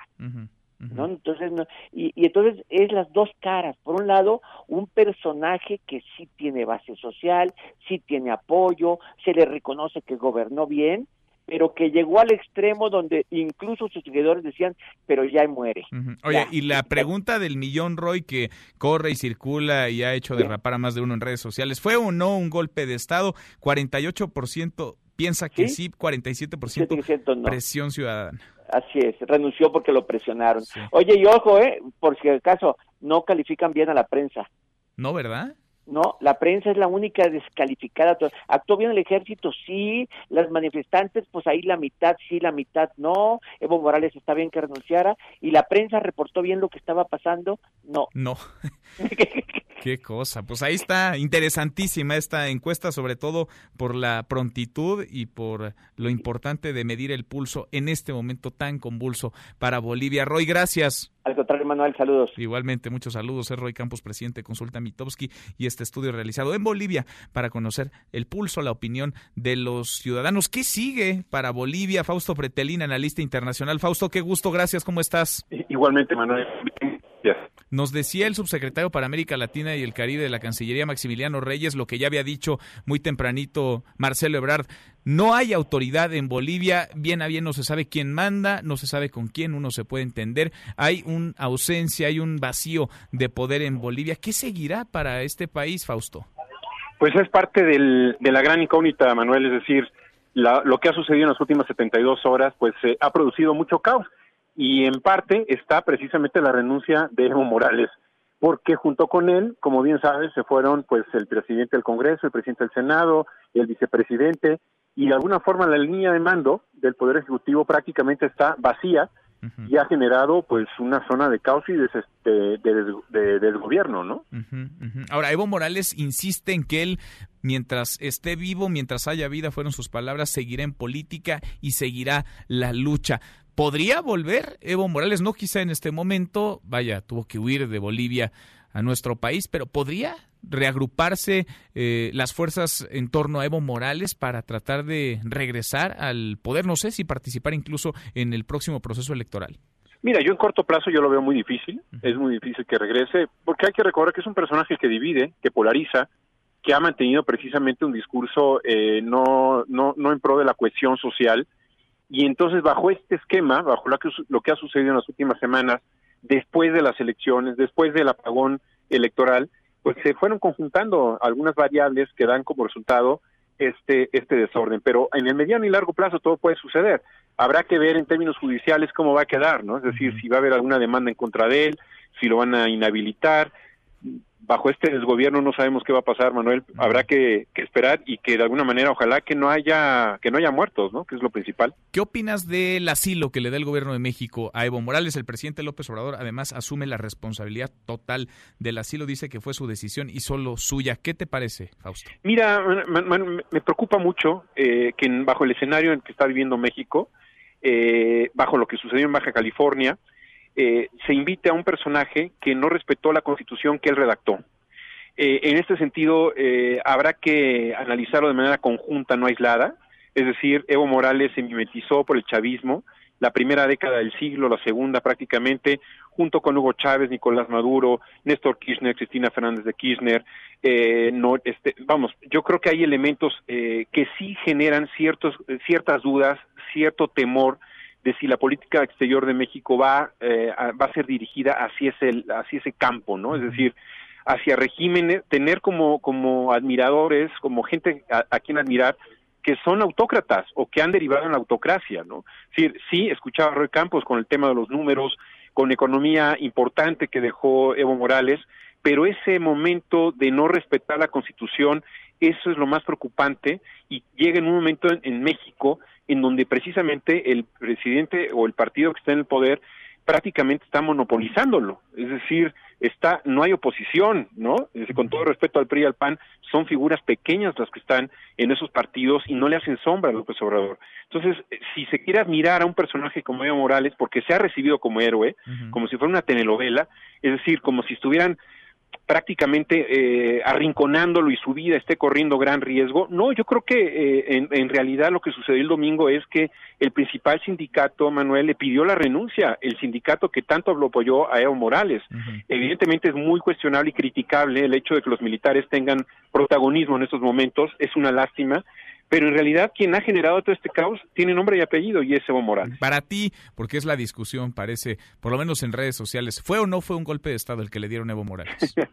¿no? Entonces, no, y, y, entonces es las dos caras. Por un lado, un personaje que sí tiene base social, sí tiene apoyo, se le reconoce que gobernó bien, pero que llegó al extremo donde incluso sus seguidores decían, pero ya muere. Oye, y la pregunta del millón Roy que corre y circula y ha hecho derrapar a más de uno en redes sociales, ¿fue o no un golpe de Estado? 48% piensa que sí, 47% no. presión ciudadana. Así es, renunció porque lo presionaron. Oye, y ojo, eh, por si acaso, no califican bien a la prensa. No, ¿verdad? No, la prensa es la única descalificada. Actuó bien el ejército, sí. Las manifestantes, pues ahí la mitad sí, la mitad no. Evo Morales está bien que renunciara. Y la prensa reportó bien lo que estaba pasando, no. No. Qué cosa. Pues ahí está, interesantísima esta encuesta, sobre todo por la prontitud y por lo importante de medir el pulso en este momento tan convulso para Bolivia. Roy, gracias. Al contrario, Manuel, saludos. Igualmente, muchos saludos. Es Roy Campos, presidente de Consulta Mitowski, y este estudio realizado en Bolivia para conocer el pulso, la opinión de los ciudadanos. ¿Qué sigue para Bolivia? Fausto Pretelín, analista internacional. Fausto, qué gusto, gracias, ¿cómo estás? Igualmente, Manuel. Nos decía el subsecretario para América Latina y el Caribe de la Cancillería, Maximiliano Reyes, lo que ya había dicho muy tempranito Marcelo Ebrard. No hay autoridad en Bolivia, bien a bien no se sabe quién manda, no se sabe con quién uno se puede entender. Hay una ausencia, hay un vacío de poder en Bolivia. ¿Qué seguirá para este país, Fausto? Pues es parte del, de la gran incógnita, Manuel, es decir, lo que ha sucedido en las últimas 72 horas, pues eh, ha producido mucho caos y en parte está precisamente la renuncia de Evo Morales, porque junto con él, como bien sabes, se fueron pues el presidente del Congreso, el presidente del Senado, el vicepresidente, y de alguna forma la línea de mando del Poder Ejecutivo prácticamente está vacía y ha generado pues una zona de caos y de, de, desgobierno, ¿no? Ahora, Evo Morales insiste en que él, mientras esté vivo, mientras haya vida, fueron sus palabras, seguirá en política y seguirá la lucha. ¿Podría volver Evo Morales? No quizá en este momento, vaya, tuvo que huir de Bolivia a nuestro país, pero ¿podría reagruparse eh, las fuerzas en torno a Evo Morales para tratar de regresar al poder? No sé si participar incluso en el próximo proceso electoral. Mira, yo en corto plazo yo lo veo muy difícil, es muy difícil que regrese, porque hay que recordar que es un personaje que divide, que polariza, que ha mantenido precisamente un discurso eh, no, no, no en pro de la cohesión social, y entonces, bajo este esquema, bajo lo que, lo que ha sucedido en las últimas semanas, después de las elecciones, después del apagón electoral, pues se fueron conjuntando algunas variables que dan como resultado este, este desorden. Pero en el mediano y largo plazo todo puede suceder. Habrá que ver en términos judiciales cómo va a quedar, ¿no? Es decir, si va a haber alguna demanda en contra de él, si lo van a inhabilitar, bajo este desgobierno no sabemos qué va a pasar, Manuel. Habrá que, esperar y que de alguna manera ojalá que no haya que no haya muertos, ¿no? Que es lo principal. ¿Qué opinas del asilo que le da el gobierno de México a Evo Morales? El presidente López Obrador además asume la responsabilidad total del asilo, dice que fue su decisión y solo suya. ¿Qué te parece, Fausto? Mira, me preocupa mucho eh, que bajo el escenario en que está viviendo México, eh, bajo lo que sucedió en Baja California, eh, se invite a un personaje que no respetó la constitución que él redactó. Eh, en este sentido, eh, habrá que analizarlo de manera conjunta, no aislada. Es decir, Evo Morales se mimetizó por el chavismo, la primera década del siglo, la segunda prácticamente, junto con Hugo Chávez, Nicolás Maduro, Néstor Kirchner, Cristina Fernández de Kirchner. no, este, vamos, yo creo que hay elementos que sí generan ciertos, ciertas dudas, cierto temor de si la política exterior de México va, eh, a, va a ser dirigida hacia ese, hacia ese campo, ¿no? Es decir, hacia regímenes, tener como, como admiradores, como gente a, quien admirar, que son autócratas o que han derivado en la autocracia, ¿no? Es decir, sí, escuchaba a Roy Campos con el tema de los números, con economía importante que dejó Evo Morales, pero ese momento de no respetar la Constitución, eso es lo más preocupante y llega en un momento en México en donde precisamente el presidente o el partido que está en el poder prácticamente está monopolizándolo. Es decir, está, no hay oposición, ¿no? con todo respeto al PRI y al PAN, son figuras pequeñas las que están en esos partidos y no le hacen sombra a López Obrador. Entonces, si se quiere admirar a un personaje como Evo Morales, porque se ha recibido como héroe, como si fuera una telenovela, es decir, como si estuvieran prácticamente eh, arrinconándolo y su vida esté corriendo gran riesgo. No, yo creo que eh, en, realidad lo que sucedió el domingo es que el principal sindicato, Manuel, le pidió la renuncia, el sindicato que tanto lo apoyó a Evo Morales. Evidentemente es muy cuestionable y criticable el hecho de que los militares tengan protagonismo en estos momentos, es una lástima, pero en realidad quien ha generado todo este caos tiene nombre y apellido y es Evo Morales. Para ti, porque es la discusión, parece, por lo menos en redes sociales, ¿fue o no fue un golpe de Estado el que le dieron a Evo Morales?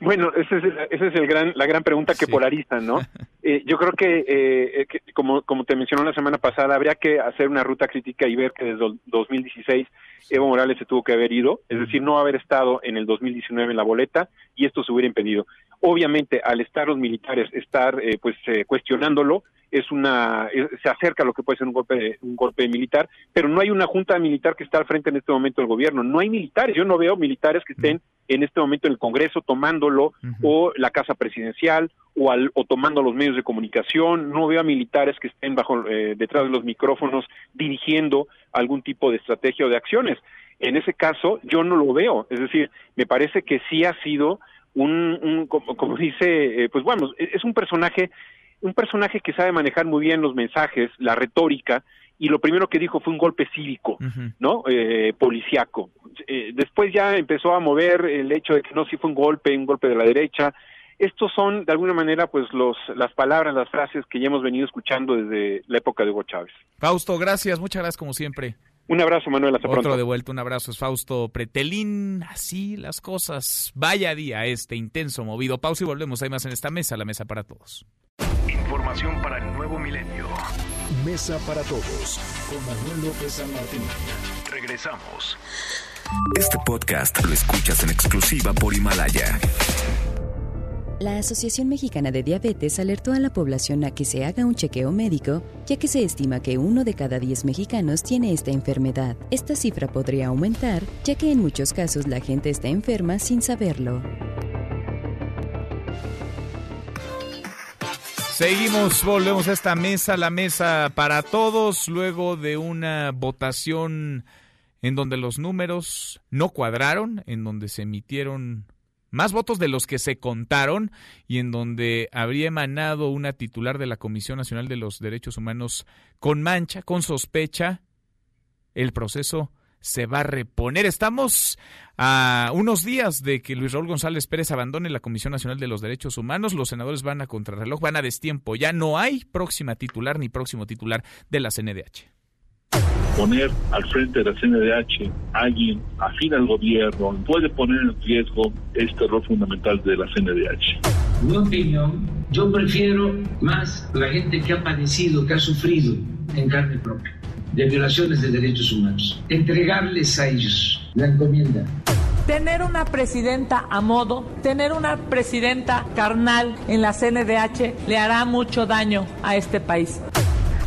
bueno, esa es, ese es el gran, la gran pregunta que polariza, ¿no? Eh, yo creo que, eh, que, como, como te mencionó la semana pasada, habría que hacer una ruta crítica y ver que desde 2016 Evo Morales se tuvo que haber ido, es decir, no haber estado en el 2019 en la boleta y esto se hubiera impedido. Obviamente, al estar los militares, estar eh, pues cuestionándolo, es una se acerca a lo que puede ser un golpe un golpe militar, pero no hay una junta militar que está al frente en este momento del gobierno, no hay militares, yo no veo militares que estén en este momento en el Congreso tomándolo o la casa presidencial o al, o tomando los medios de comunicación, no veo a militares que estén bajo eh, detrás de los micrófonos dirigiendo algún tipo de estrategia o de acciones. En ese caso yo no lo veo, es decir, me parece que sí ha sido un, como, dice, eh, pues bueno, es un personaje un personaje que sabe manejar muy bien los mensajes, la retórica, y lo primero que dijo fue un golpe cívico, ¿no? Eh, policiaco. Eh, después ya empezó a mover el hecho de que no, si fue un golpe, un golpe de la derecha. Estos son, de alguna manera, pues los, las palabras, las frases que ya hemos venido escuchando desde la época de Hugo Chávez. Fausto, gracias, muchas gracias como siempre. Un abrazo, Manuel, hasta Otro de vuelta, un abrazo, es Fausto Pretelín. Así las cosas. Vaya día este intenso, movido. Pausa y volvemos. Hay más en esta mesa, la mesa para todos. Información para el nuevo milenio. Mesa para todos con Manuel López San Martín. Regresamos. Este podcast lo escuchas en exclusiva por Himalaya. La Asociación Mexicana de Diabetes alertó a la población a que se haga un chequeo médico, ya que se estima que uno de cada diez mexicanos tiene esta enfermedad. Esta cifra podría aumentar, ya que en muchos casos la gente está enferma sin saberlo. Seguimos, volvemos a esta mesa, la mesa para todos, luego de una votación en donde los números no cuadraron, en donde se emitieron más votos de los que se contaron y en donde habría emanado una titular de la Comisión Nacional de los Derechos Humanos con mancha, con sospecha, el proceso se va a reponer. Estamos a unos días de que Luis Raúl González Pérez abandone la Comisión Nacional de los Derechos Humanos. Los senadores van a contrarreloj, van a destiempo. Ya no hay próxima titular ni próximo titular de la CNDH poner al frente de la CNDH alguien afín al gobierno puede poner en riesgo este error fundamental de la CNDH. Mi opinión, yo prefiero más la gente que ha padecido, que ha sufrido en carne propia de violaciones de derechos humanos, entregarles a ellos la encomienda Tener una presidenta a modo, tener una presidenta carnal en la CNDH le hará mucho daño a este país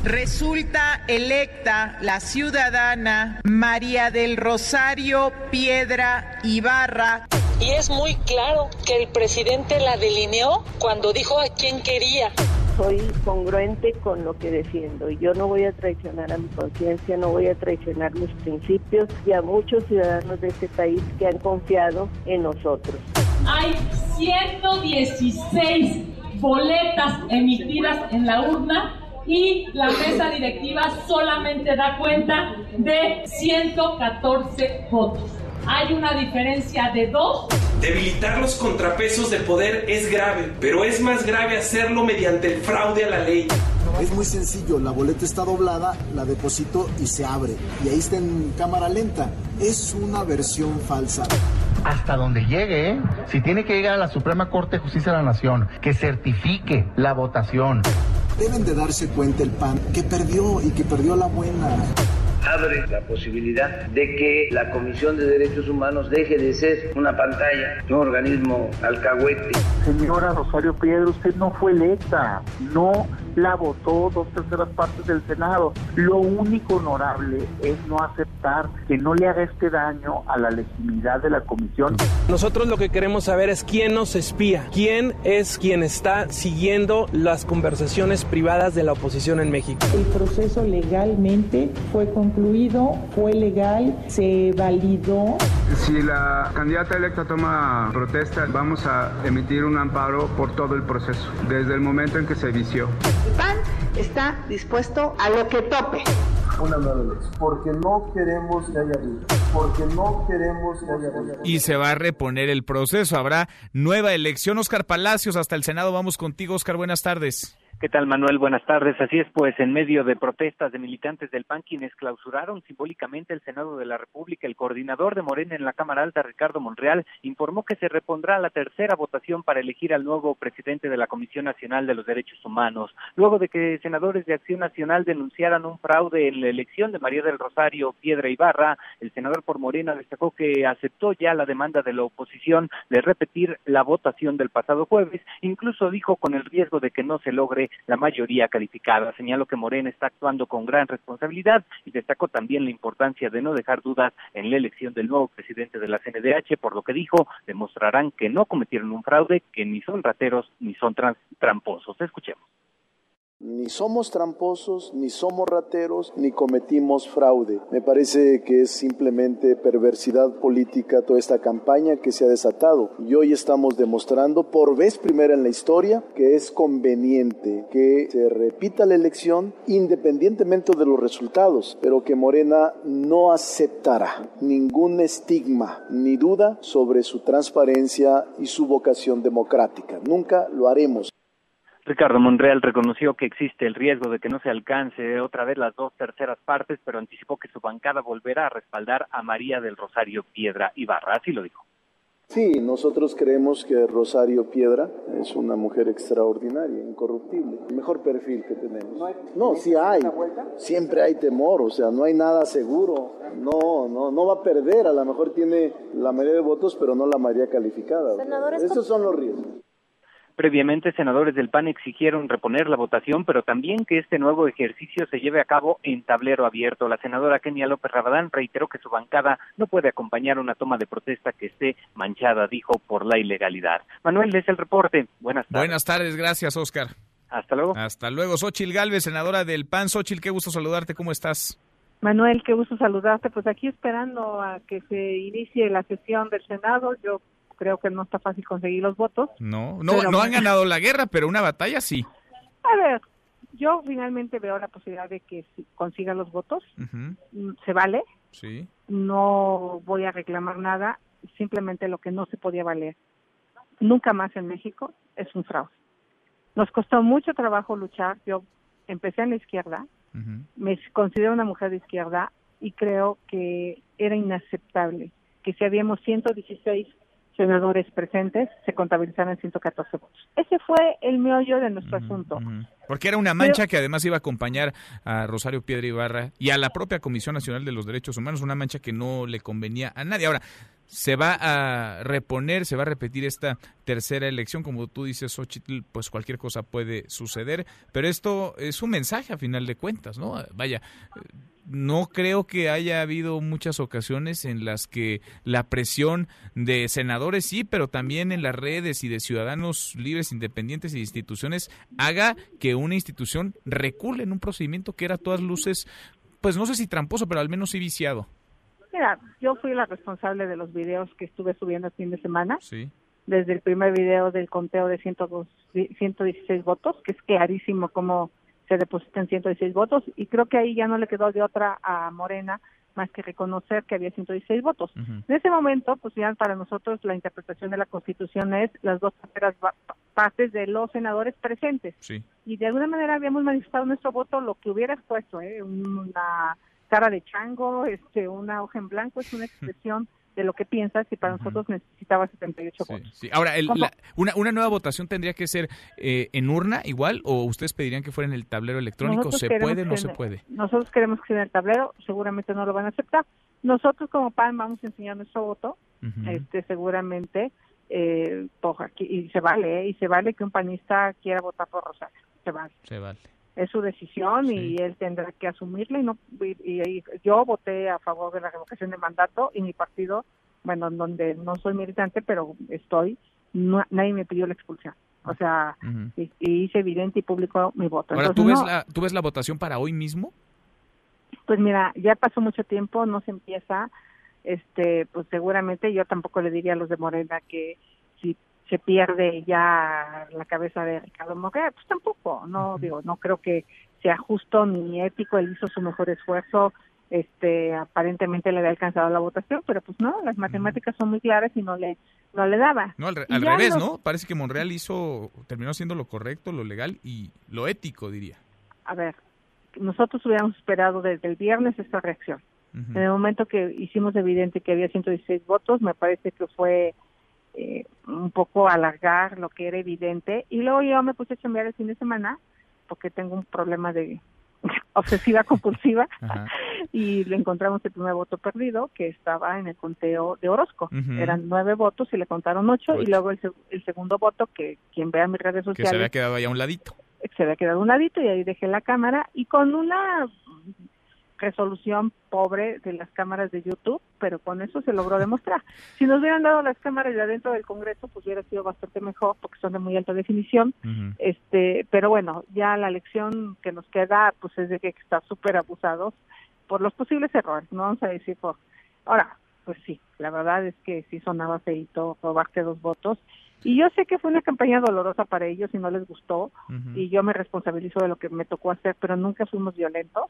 resulta electa la ciudadana María del Rosario Piedra Ibarra. Y es muy claro que el presidente la delineó cuando dijo a quién quería. Soy congruente con lo que defiendo yo no voy a traicionar a mi conciencia, no voy a traicionar mis principios y a muchos ciudadanos de este país que han confiado en nosotros. Hay 116 boletas emitidas en la urna y la mesa directiva solamente da cuenta de 114 votos. Hay una diferencia de dos. Debilitar los contrapesos de poder es grave, pero es más grave hacerlo mediante el fraude a la ley. Es muy sencillo, la boleta está doblada, la deposito y se abre. Y ahí está en cámara lenta. Es una versión falsa hasta donde llegue, ¿eh? si tiene que llegar a la Suprema Corte de Justicia de la Nación, que certifique la votación. Deben de darse cuenta el PAN que perdió y que perdió la buena abre la posibilidad de que la Comisión de Derechos Humanos deje de ser una pantalla, un organismo alcahuete. Señora Rosario Piedra, usted no fue electa, no la votó dos terceras partes del Senado. Lo único honorable es no aceptar que no le haga este daño a la legitimidad de la comisión. Nosotros lo que queremos saber es quién nos espía, quién es quien está siguiendo las conversaciones privadas de la oposición en México. El proceso legalmente fue concluido, fue legal, se validó. Si la candidata electa toma protesta, vamos a emitir un amparo por todo el proceso, desde el momento en que se vició. El PAN está dispuesto a lo que tope. Una nueva vez, porque no queremos que haya duda, porque no queremos que haya duda. Y se va a reponer el proceso, habrá nueva elección. Oscar Palacios, hasta el Senado, vamos contigo, Oscar, buenas tardes. ¿Qué tal, Manuel? Buenas tardes. Así es, pues, en medio de protestas de militantes del PAN, quienes clausuraron simbólicamente el Senado de la República, el coordinador de Morena en la Cámara Alta, Ricardo Monreal, informó que se repondrá la tercera votación para elegir al nuevo presidente de la Comisión Nacional de los Derechos Humanos, luego de que senadores de Acción Nacional denunciaran un fraude en la elección de María del Rosario Piedra Ibarra. El senador por Morena destacó que aceptó ya la demanda de la oposición de repetir la votación del pasado jueves, incluso dijo con el riesgo de que no se logre la mayoría calificada. Señaló que Morena está actuando con gran responsabilidad y destacó también la importancia de no dejar dudas en la elección del nuevo presidente de la CNDH, por lo que dijo, demostrarán que no cometieron un fraude, que ni son rateros ni son tramposos. Escuchemos. Ni somos tramposos, ni somos rateros, ni cometimos fraude. Me parece que es simplemente perversidad política toda esta campaña que se ha desatado. Y hoy estamos demostrando por vez primera en la historia que es conveniente que se repita la elección independientemente de los resultados, pero que Morena no aceptará ningún estigma ni duda sobre su transparencia y su vocación democrática. Nunca lo haremos. Ricardo Monreal reconoció que existe el riesgo de que no se alcance otra vez las dos terceras partes, pero anticipó que su bancada volverá a respaldar a María del Rosario Piedra Ibarra. Así lo dijo. Sí, nosotros creemos que Rosario Piedra es una mujer extraordinaria, incorruptible, el mejor perfil que tenemos. No, sí hay, siempre hay temor, o sea, no hay nada seguro, no, no, no va a perder, a lo mejor tiene la mayoría de votos, pero no la mayoría calificada. Esos son los riesgos. Previamente, senadores del PAN exigieron reponer la votación, pero también que este nuevo ejercicio se lleve a cabo en tablero abierto. La senadora Kenia López Rabadán reiteró que su bancada no puede acompañar una toma de protesta que esté manchada, dijo, por la ilegalidad. Manuel, es el reporte. Buenas tardes. Buenas tardes, gracias, Oscar. Hasta luego. Hasta luego. Xochil Galvez, senadora del PAN. Xochil, qué gusto saludarte, ¿cómo estás? Manuel, qué gusto saludarte. Pues aquí esperando a que se inicie la sesión del Senado. Yo creo que no está fácil conseguir los votos. No, no, no han ganado la guerra, pero una batalla sí. A ver, yo finalmente veo la posibilidad de que consiga los votos. Se vale. Sí. No voy a reclamar nada. Simplemente lo que no se podía valer nunca más en México es un fraude. Nos costó mucho trabajo luchar. Yo empecé en la izquierda. Me considero una mujer de izquierda y creo que era inaceptable que si habíamos 116 senadores presentes, se contabilizaron 114 votos. Ese fue el meollo de nuestro asunto. Porque era una mancha que además iba a acompañar a Rosario Piedra Ibarra y a la propia Comisión Nacional de los Derechos Humanos, una mancha que no le convenía a nadie. Ahora, se va a reponer, se va a repetir esta tercera elección, como tú dices, Xochitl, pues cualquier cosa puede suceder, pero esto es un mensaje a final de cuentas, ¿no? Vaya, no creo que haya habido muchas ocasiones en las que la presión de senadores sí, pero también en las redes y de ciudadanos libres, independientes y instituciones haga que una institución recule en un procedimiento que era a todas luces, pues no sé si tramposo, pero al menos sí viciado. Mira, yo fui la responsable de los videos que estuve subiendo el fin de semana. Sí. Desde el primer video del conteo de 102, 116 votos, que es clarísimo cómo se depositan 116 votos y creo que ahí ya no le quedó de otra a Morena más que reconocer que había 116 votos. En ese momento, pues ya para nosotros la interpretación de la Constitución es las dos terceras partes de los senadores presentes. Y de alguna manera habíamos manifestado nuestro voto lo que hubiera puesto, ¿eh? una cara de chango, este, una hoja en blanco, es una expresión de lo que piensas y para nosotros necesitaba 78 votos. Sí. Ahora, una, una nueva votación tendría que ser eh, en urna igual o ustedes pedirían que fuera en el tablero electrónico. ¿Se puede o no se puede? Nosotros queremos que sea en el tablero, seguramente no lo van a aceptar. Nosotros como PAN vamos a enseñar nuestro voto, este seguramente, eh, y se vale, ¿eh? y se vale que un panista quiera votar por Rosario se vale. Se vale. Es su decisión y él tendrá que asumirla y no y, yo voté a favor de la revocación de mandato y mi partido, bueno, en donde no soy militante, pero estoy, nadie me pidió la expulsión. O sea, y, hice evidente y público mi voto. Ahora, ¿tú, ves la, ¿tú ves la votación para hoy mismo? Pues mira, ya pasó mucho tiempo, no se empieza, este, pues seguramente yo tampoco le diría a los de Morena que si se pierde ya la cabeza de Ricardo Morena, pues tampoco, no digo, no creo que sea justo ni ético, él hizo su mejor esfuerzo, este aparentemente le había alcanzado la votación, pero pues no, las matemáticas son muy claras y no le no le daba. No, al, revés, ¿no? Parece que Monreal hizo terminó siendo lo correcto, lo legal y lo ético, diría. A ver, nosotros hubiéramos esperado desde el viernes esta reacción. En el momento que hicimos evidente que había 116 votos, me parece que fue eh, un poco alargar lo que era evidente. Y luego yo me puse a chambear el fin de semana porque tengo un problema de obsesiva compulsiva y le encontramos el primer voto perdido que estaba en el conteo de Orozco. Eran nueve votos y le contaron ocho, y luego el, el, segundo voto que quien vea mis redes sociales... Que se había quedado ahí a un ladito. Se había quedado a un ladito y ahí dejé la cámara y con una resolución pobre de las cámaras de YouTube, pero con eso se logró demostrar. Si nos hubieran dado las cámaras de adentro del Congreso, pues hubiera sido bastante mejor porque son de muy alta definición. Este, pero bueno, ya la lección que nos queda pues es de que está súper abusados por los posibles errores, no vamos a decir por ahora, pues sí, la verdad es que sí sonaba feito robarte dos votos. Y yo sé que fue una campaña dolorosa para ellos y no les gustó y yo me responsabilizo de lo que me tocó hacer, pero nunca fuimos violentos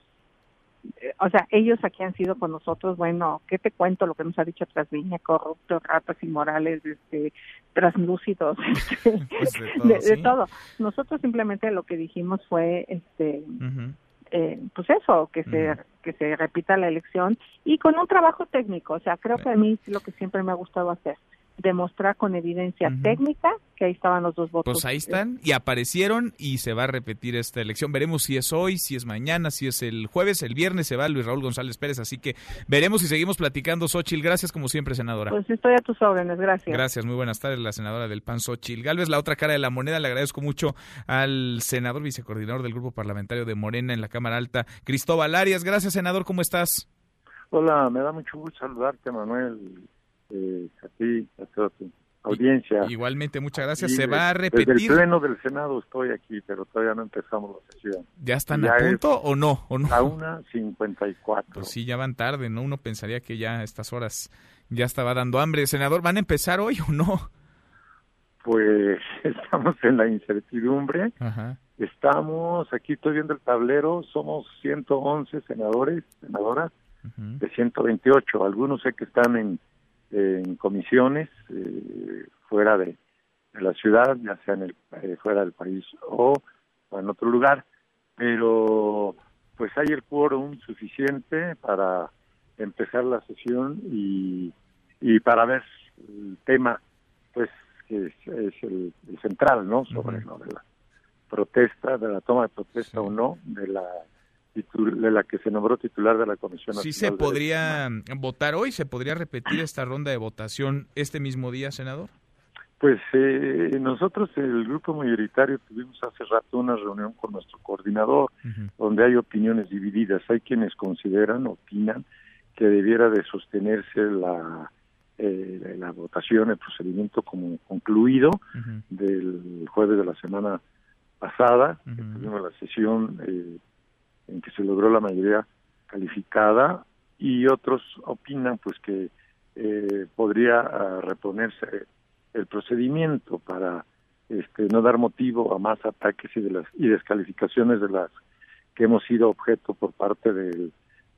o sea, ellos aquí han sido con nosotros, bueno, ¿qué te cuento lo que nos ha dicho Trasviña? Corruptos, ratas inmorales, este, traslúcidos, este, pues de, todo, Nosotros simplemente lo que dijimos fue, este, eh, pues eso, que se que se repita la elección y con un trabajo técnico. O sea, creo que a mí es lo que siempre me ha gustado hacer demostrar con evidencia técnica que ahí estaban los dos votos. Pues ahí están y aparecieron y se va a repetir esta elección. Veremos si es hoy, si es mañana, si es el jueves, el viernes se va Luis Raúl González Pérez, así que veremos si seguimos platicando. Xochil, gracias como siempre, senadora. Pues estoy a tus órdenes, gracias. Gracias, muy buenas tardes, la senadora del PAN, Xochil Galvez. La otra cara de la moneda, le agradezco mucho al senador vicecoordinador del Grupo Parlamentario de Morena en la Cámara Alta, Cristóbal Arias. Gracias, senador, ¿cómo estás? Hola, me da mucho gusto saludarte, Manuel eh, a ti, a toda tu audiencia. Igualmente, muchas gracias. Se va a repetir. Desde el pleno del Senado estoy aquí, pero todavía no empezamos la sesión. ¿Ya están a punto o no? ¿O no? A una cincuenta y cuatro. Pues sí, ya van tarde, ¿no? Uno pensaría que ya a estas horas ya estaba dando hambre. Senador, ¿van a empezar hoy o no? Pues estamos en la incertidumbre. Estamos, aquí estoy viendo el tablero, somos 111 senadores, senadoras, de 128. Algunos sé que están en en comisiones eh, fuera de, la ciudad, ya sea en el, eh, fuera del país o, en otro lugar, pero pues hay el quórum suficiente para empezar la sesión y, y para ver el tema pues que es, el, central, ¿no? Sobre de la protesta, de la toma de protesta o no, de la de la que se nombró titular de la Comisión Nacional. ¿Sí se podría votar hoy? ¿Se podría repetir esta ronda de votación este mismo día, senador? Pues eh, nosotros, el grupo mayoritario, tuvimos hace rato una reunión con nuestro coordinador, donde hay opiniones divididas. Hay quienes consideran, opinan, que debiera de sostenerse la, eh, la votación, el procedimiento como concluido del jueves de la semana pasada, que tuvimos la sesión eh, en que se logró la mayoría calificada y otros opinan pues que eh, podría ah, reponerse el procedimiento para este, no dar motivo a más ataques y de las y descalificaciones de las que hemos sido objeto por parte de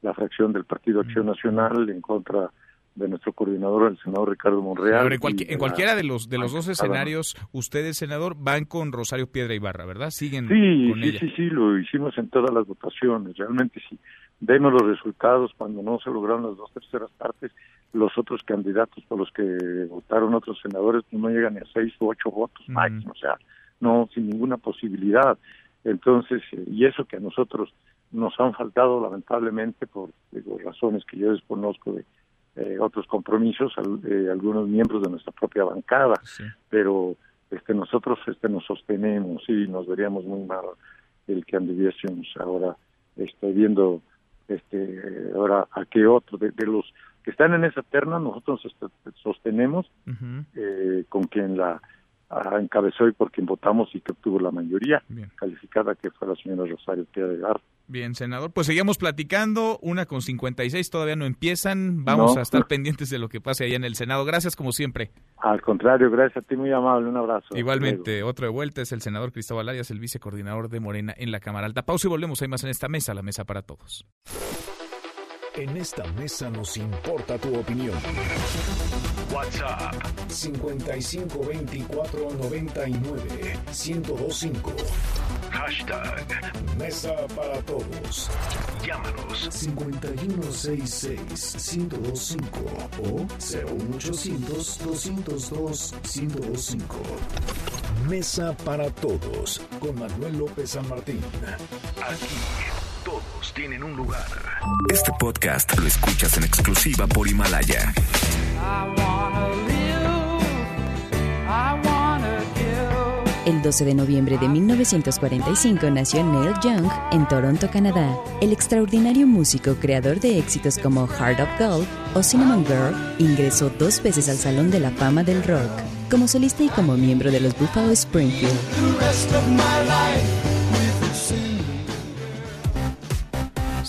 la fracción del Partido Acción Nacional en contra de nuestro coordinador, el senador Ricardo Monreal. en, cualquiera de los de los dos escenarios, ustedes, senador, van con Rosario Piedra Ibarra, ¿verdad? Siguen sí, con sí, Sí, sí, lo hicimos en todas las votaciones. Realmente, si vemos los resultados, cuando no se lograron las dos terceras partes, los otros candidatos por los que votaron otros senadores pues, no llegan ni a seis u ocho votos máximo, o sea, no, sin ninguna posibilidad. Entonces, eh, y eso que a nosotros nos han faltado lamentablemente por razones que yo desconozco de eh, otros compromisos, eh, algunos miembros de nuestra propia bancada, pero este nosotros este nos sostenemos y nos veríamos muy mal el que anduviésemos ahora estoy viendo este ahora a qué otro de, los que están en esa terna nosotros este, sostenemos eh, con quien la encabezó y por quien votamos y que obtuvo la mayoría calificada que fue la señora Rosario de Garza Bien, senador, pues seguimos platicando, una con 56, todavía no empiezan, vamos a estar pendientes de lo que pase allá en el Senado. Gracias como siempre. Al contrario, gracias a ti, muy amable, un abrazo. Igualmente, otro de vuelta es el senador Cristóbal Arias, el vicecoordinador de Morena en la Cámara Alta. Pausa y volvemos, hay más en esta mesa, la mesa para todos. En esta mesa nos importa tu opinión. WhatsApp 5524 99 1025. Hashtag Mesa para Todos. Llámanos 5166 1025 o 01800 202 1025. Mesa para Todos con Manuel López San Martín. Aquí todos tienen un lugar. Este podcast lo escuchas en exclusiva por Himalaya. El 12 de noviembre de 1945 nació Neil Young en Toronto, Canadá. El extraordinario músico creador de éxitos como Heart of Gold o Cinnamon Girl ingresó dos veces al Salón de la Fama del Rock, como solista y como miembro de los Buffalo Springfield.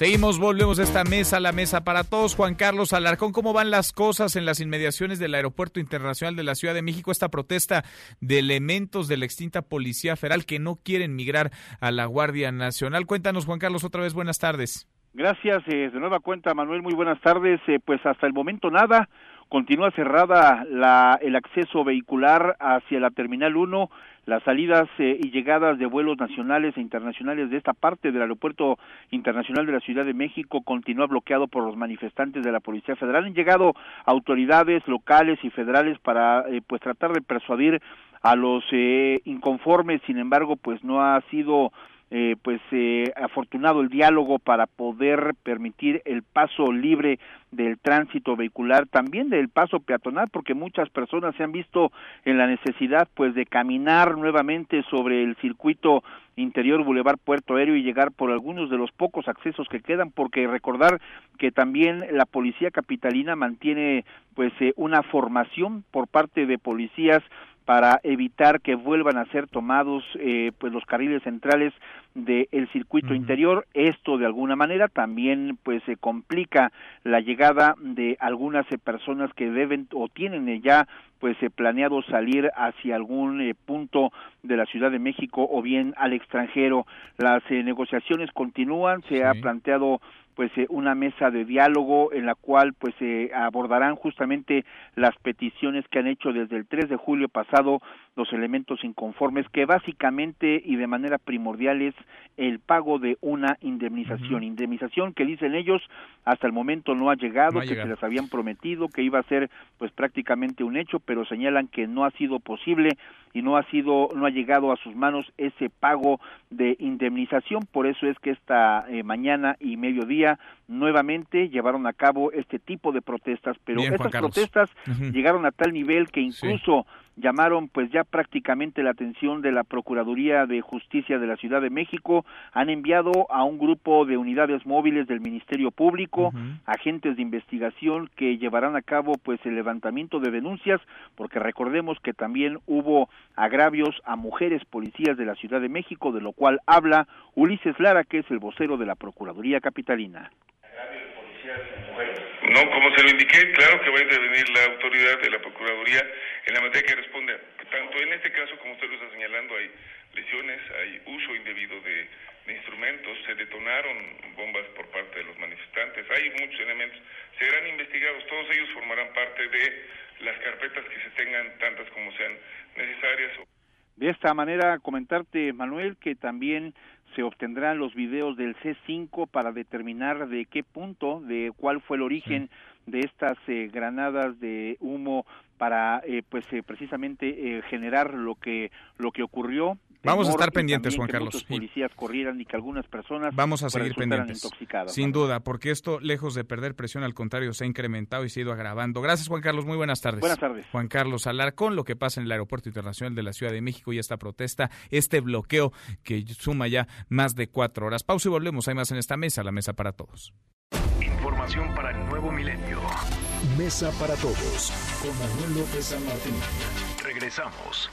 Seguimos, volvemos a esta mesa, la mesa para todos. Juan Carlos Alarcón, ¿cómo van las cosas en las inmediaciones del Aeropuerto Internacional de la Ciudad de México? Esta protesta de elementos de la extinta Policía Federal que no quieren migrar a la Guardia Nacional. Cuéntanos, Juan Carlos, otra vez, buenas tardes. Gracias, eh, de nueva cuenta, Manuel, muy buenas tardes. Eh, pues hasta el momento nada, continúa cerrada la, el acceso vehicular hacia la Terminal 1 las salidas eh, y llegadas de vuelos nacionales e internacionales de esta parte del Aeropuerto Internacional de la Ciudad de México continúa bloqueado por los manifestantes de la Policía Federal. Han llegado autoridades locales y federales para eh, pues tratar de persuadir a los eh, inconformes, sin embargo, pues no ha sido eh, pues eh, afortunado el diálogo para poder permitir el paso libre del tránsito vehicular, también del paso peatonal, porque muchas personas se han visto en la necesidad pues de caminar nuevamente sobre el circuito interior Boulevard Puerto Aéreo y llegar por algunos de los pocos accesos que quedan, porque recordar que también la policía capitalina mantiene pues eh, una formación por parte de policías para evitar que vuelvan a ser tomados eh, pues los carriles centrales del circuito interior. Esto de alguna manera también pues se complica la llegada de algunas eh, personas que deben o tienen eh, ya pues planeado salir hacia algún punto de la Ciudad de México o bien al extranjero. Las negociaciones continúan se ha planteado pues eh, una mesa de diálogo en la cual pues se abordarán justamente las peticiones que han hecho desde el 3 de julio pasado los elementos inconformes que básicamente y de manera primordial es el pago de una indemnización, indemnización que dicen ellos hasta el momento no ha llegado, que se les habían prometido que iba a ser pues prácticamente un hecho, pero señalan que no ha sido posible y no ha sido no ha llegado a sus manos ese pago de indemnización, por eso es que esta eh, mañana y mediodía nuevamente llevaron a cabo este tipo de protestas, pero estas protestas llegaron a tal nivel que incluso llamaron pues ya prácticamente la atención de la Procuraduría de Justicia de la Ciudad de México, han enviado a un grupo de unidades móviles del Ministerio Público, agentes de investigación que llevarán a cabo pues el levantamiento de denuncias, porque recordemos que también hubo agravios a mujeres policías de la Ciudad de México, de lo cual habla Ulises Lara, que es el vocero de la Procuraduría Capitalina. No, como se lo indiqué, claro que va a intervenir la autoridad de la Procuraduría en la materia que responde. Tanto en este caso, como usted lo está señalando, hay lesiones, hay uso indebido de, instrumentos, se detonaron bombas por parte de los manifestantes, hay muchos elementos, serán investigados, todos ellos formarán parte de las carpetas que se tengan, tantas como sean necesarias. De esta manera, comentarte, Manuel, que también se obtendrán los videos del C5 para determinar de qué punto, de cuál fue el origen de estas eh, granadas de humo para eh, pues eh, precisamente generar lo que lo que ocurrió Vamos a estar pendientes, Juan que Carlos. muchos policías corrieran y que algunas personas Vamos a seguir pendientes. intoxicadas. Sin duda, porque esto, lejos de perder presión, al contrario, se ha incrementado y se ha ido agravando. Gracias, Juan Carlos. Muy buenas tardes. Buenas tardes. Juan Carlos Alarcón, lo que pasa en el Aeropuerto Internacional de la Ciudad de México y esta protesta, este bloqueo que suma ya más de cuatro horas. Pausa y volvemos. Hay más en esta mesa, la mesa para todos. Información para el nuevo milenio. Mesa para todos con Manuel López San Martín. Regresamos.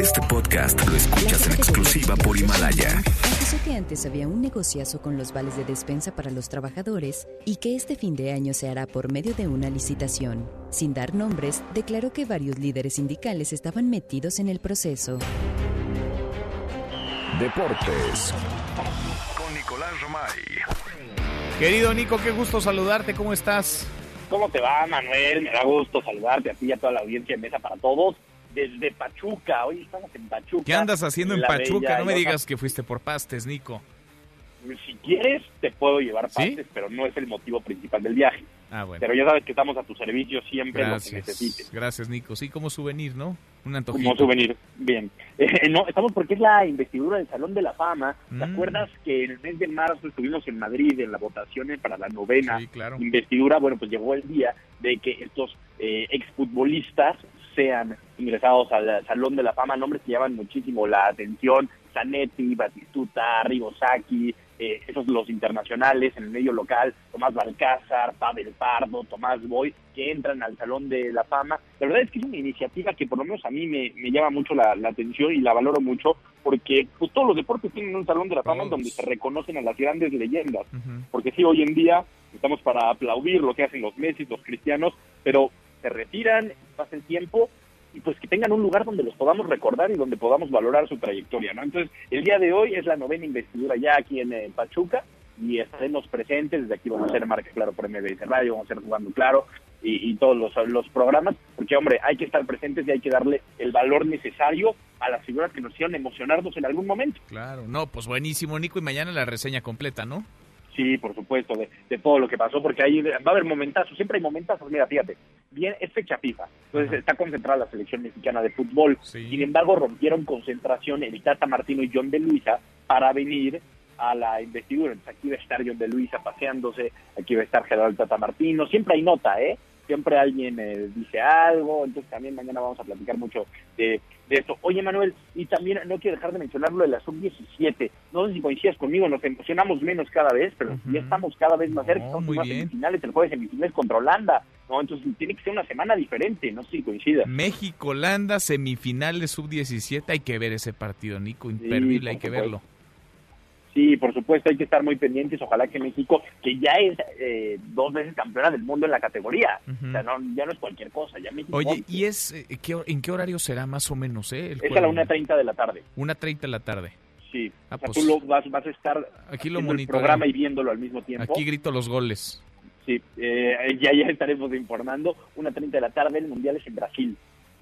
Este podcast lo escuchas en exclusiva por Himalaya. Acusó que antes había un negociazo con los vales de despensa para los trabajadores y que este fin de año se hará por medio de una licitación. Sin dar nombres, declaró que varios líderes sindicales estaban metidos en el proceso. Deportes. Con Nicolás Romay. Querido Nico, qué gusto saludarte. ¿Cómo estás? ¿Cómo te va, Manuel? Me da gusto saludarte a ti y a toda la audiencia de Mesa para Todos. Desde Pachuca, hoy estamos en Pachuca. ¿Qué andas haciendo en Pachuca? bella No me digas que fuiste por pastes, Nico. Si quieres, te puedo llevar ¿Sí? pastes, pero no es el motivo principal del viaje. Ah, bueno. Pero ya sabes que estamos a tu servicio siempre en lo que Gracias. necesites. Gracias, Nico. Sí, como souvenir, ¿no? Un antojito. Como souvenir. Bien. Eh, no, estamos porque es la investidura del Salón de la Fama. ¿Te Mm. acuerdas que en el mes de marzo estuvimos en Madrid en las votaciones para la novena Sí, claro. investidura? Bueno, pues llegó el día de que estos eh, exfutbolistas sean ingresados al Salón de la Fama, nombres que llaman muchísimo la atención, Zanetti, Batistuta, Ribosaki, eh, esos los internacionales en el medio local, Tomás Balcázar, Pavel Pardo, Tomás Boy, que entran al Salón de la Fama. La verdad es que es una iniciativa que por lo menos a mí me, me llama mucho la, la atención y la valoro mucho porque pues, todos los deportes tienen un Salón de la Fama en donde se reconocen a las grandes leyendas. Porque sí, hoy en día estamos para aplaudir lo que hacen los Messi, los cristianos, pero se retiran, pasa el tiempo y pues que tengan un lugar donde los podamos recordar y donde podamos valorar su trayectoria, ¿no? Entonces, el día de hoy es la novena investidura ya aquí en eh, Pachuca y estaremos presentes, desde aquí vamos a hacer marca claro por MBS Radio, vamos a hacer jugando claro y, y todos los, los programas, porque hombre, hay que estar presentes y hay que darle el valor necesario a las figuras que nos hicieron emocionarnos en algún momento. Claro, no, pues buenísimo, Nico. Y mañana la reseña completa, ¿no? Sí, por supuesto, de, de todo lo que pasó, porque ahí va a haber momentazos, siempre hay momentazos, mira, fíjate, bien, es fecha FIFA, entonces está concentrada la selección mexicana de fútbol, sin embargo rompieron concentración el Tata Martino y John de Luisa para venir a la investidura, entonces aquí va a estar John de Luisa paseándose, aquí va a estar Gerardo Tata Martino, siempre hay nota, ¿eh? Siempre alguien eh, dice algo, entonces también mañana vamos a platicar mucho de, de esto. Oye, Manuel, y también no quiero dejar de mencionar lo de la sub-17. No sé si coincidas conmigo, nos emocionamos menos cada vez, pero ya estamos cada vez más cerca. Estamos muy en semifinales, el jueves semifinales contra Holanda, ¿no? Entonces tiene que ser una semana diferente, no sé si coincidas. México-Holanda, semifinales sub-17. Hay que ver ese partido, Nico. Imperdible, hay que verlo. Sí, por supuesto, hay que estar muy pendientes. Ojalá que México, que ya es eh, dos veces campeona del mundo en la categoría, o sea, no, ya no es cualquier cosa, ya México Oye, ¿y es eh, ¿qué en qué horario será más o menos, eh? El es a la juego? 1.30 de la tarde. 1.30 de la tarde. Sí, Ah, o sea, pues, tú lo vas, vas a estar Aquí lo el programa y viéndolo al mismo tiempo. Aquí grito los goles. Sí, eh, ya, ya estaremos informando. Una 30 de la tarde, el Mundial es en Brasil.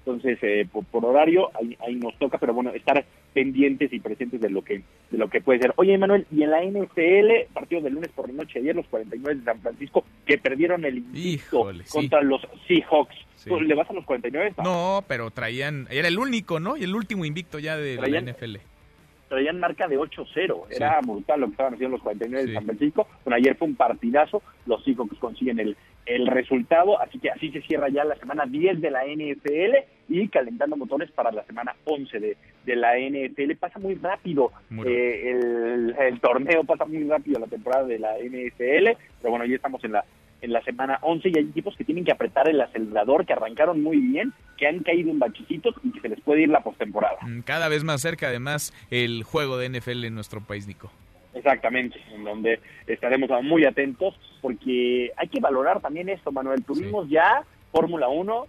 Entonces, eh, por, por horario, ahí, ahí nos toca, pero bueno, estar pendientes y presentes de lo que de lo que puede ser. Oye, Manuel, y en la NFL, partido del lunes por la noche, ayer los 49 de San Francisco, que perdieron el invicto sí. contra los Seahawks. Sí. ¿Tú ¿Le vas a los 49? No, pero traían, era el único, ¿no? Y el último invicto ya de Traían- la NFL. traían marca de 8-0. Era brutal lo que estaban haciendo los 49 Sí. de San Francisco. Bueno, ayer fue un partidazo. Los Seahawks consiguen el, el resultado. Así que así se cierra ya la semana 10 de la NFL y calentando motores para la semana 11 de, de la NFL. Pasa muy rápido Muy eh, el, el torneo, pasa muy rápido la temporada de la NFL. Pero bueno, ya estamos en la en la semana 11 y hay equipos que tienen que apretar el acelerador, que arrancaron muy bien, que han caído en bachecitos y que se les puede ir la postemporada. Mm, Cada vez más cerca, además, el juego de NFL en nuestro país, Nico. Exactamente, en donde estaremos muy atentos porque hay que valorar también esto, Manuel. Tuvimos ya Fórmula 1,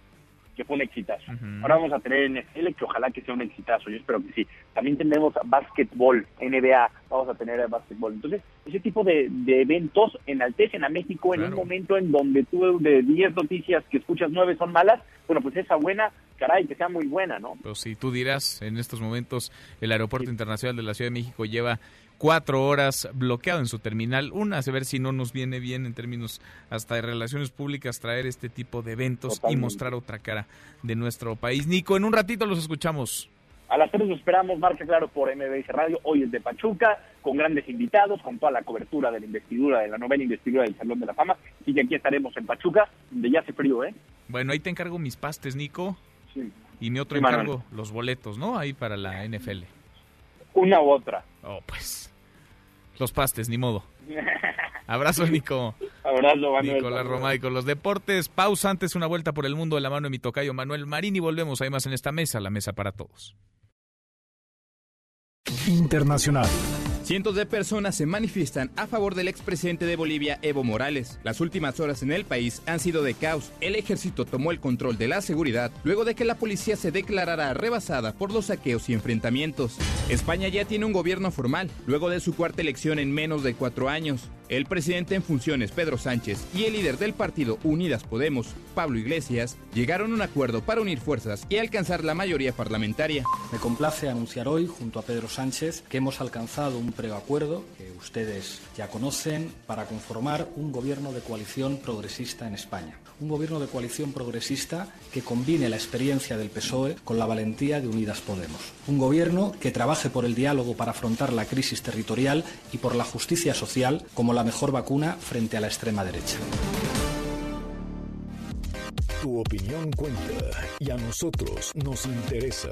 que fue un exitazo. Ahora vamos a tener NFL, que ojalá que sea un exitazo, yo espero que sí. También tenemos básquetbol, NBA, vamos a tener básquetbol. Entonces, ese tipo de, de eventos enaltecen a México en un momento en donde tú de 10 noticias que escuchas 9 son malas, bueno, pues esa buena, caray, que sea muy buena, ¿no? Pues si tú dirás, en estos momentos el Aeropuerto Internacional de la Ciudad de México lleva cuatro horas bloqueado en su terminal. Una, a ver si no nos viene bien en términos hasta de relaciones públicas traer este tipo de eventos y mostrar otra cara de nuestro país. Nico, en un ratito los escuchamos. A las 3 nos esperamos, marca claro por MBS Radio, hoy es de Pachuca, con grandes invitados, con toda la cobertura de la investidura, de la novena investidura del Salón de la Fama. Y que aquí estaremos en Pachuca, donde ya hace frío, ¿eh? Bueno, ahí te encargo mis pastes, Nico. Sí. Y mi otro Sí, encargo, Manuel. los boletos, ¿no? Ahí para la NFL. Una u otra. Oh, pues. Los pastes, ni modo. Abrazo, Nico. Abrazo, Manuel. Nicolás Romay con los deportes. Pausa antes una vuelta por el mundo de la mano de mi tocayo Manuel Marín y volvemos además en esta mesa, la mesa para todos. Internacional. Cientos de personas se manifiestan a favor del expresidente de Bolivia, Evo Morales. Las últimas horas en el país han sido de caos. El ejército tomó el control de la seguridad luego de que la policía se declarara rebasada por los saqueos y enfrentamientos. España ya tiene un gobierno formal, luego de su cuarta elección en menos de cuatro años. El presidente en funciones, Pedro Sánchez, y el líder del partido Unidas Podemos, Pablo Iglesias, llegaron a un acuerdo para unir fuerzas y alcanzar la mayoría parlamentaria. Me complace anunciar hoy, junto a Pedro Sánchez, que hemos alcanzado un preacuerdo que ustedes ya conocen para conformar un gobierno de coalición progresista en España. Un gobierno de coalición progresista que combine la experiencia del PSOE con la valentía de Unidas Podemos. Un gobierno que trabaje por el diálogo para afrontar la crisis territorial y por la justicia social como la mejor vacuna frente a la extrema derecha. Tu opinión cuenta y a nosotros nos interesa.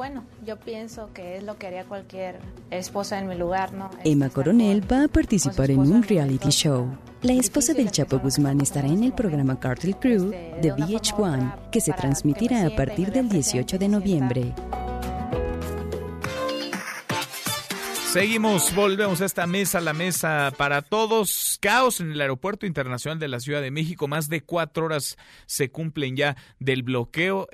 Bueno, yo pienso que es lo que haría cualquier esposa en mi lugar, ¿no? Emma Coronel va a participar en un reality show. La esposa del Chapo Guzmán estará en el programa Cartel Crew de VH1, que se transmitirá a partir del 18 de noviembre. Seguimos, volvemos a esta mesa, la mesa para todos. Caos en el Aeropuerto Internacional de la Ciudad de México. Más de cuatro horas se cumplen ya del bloqueo.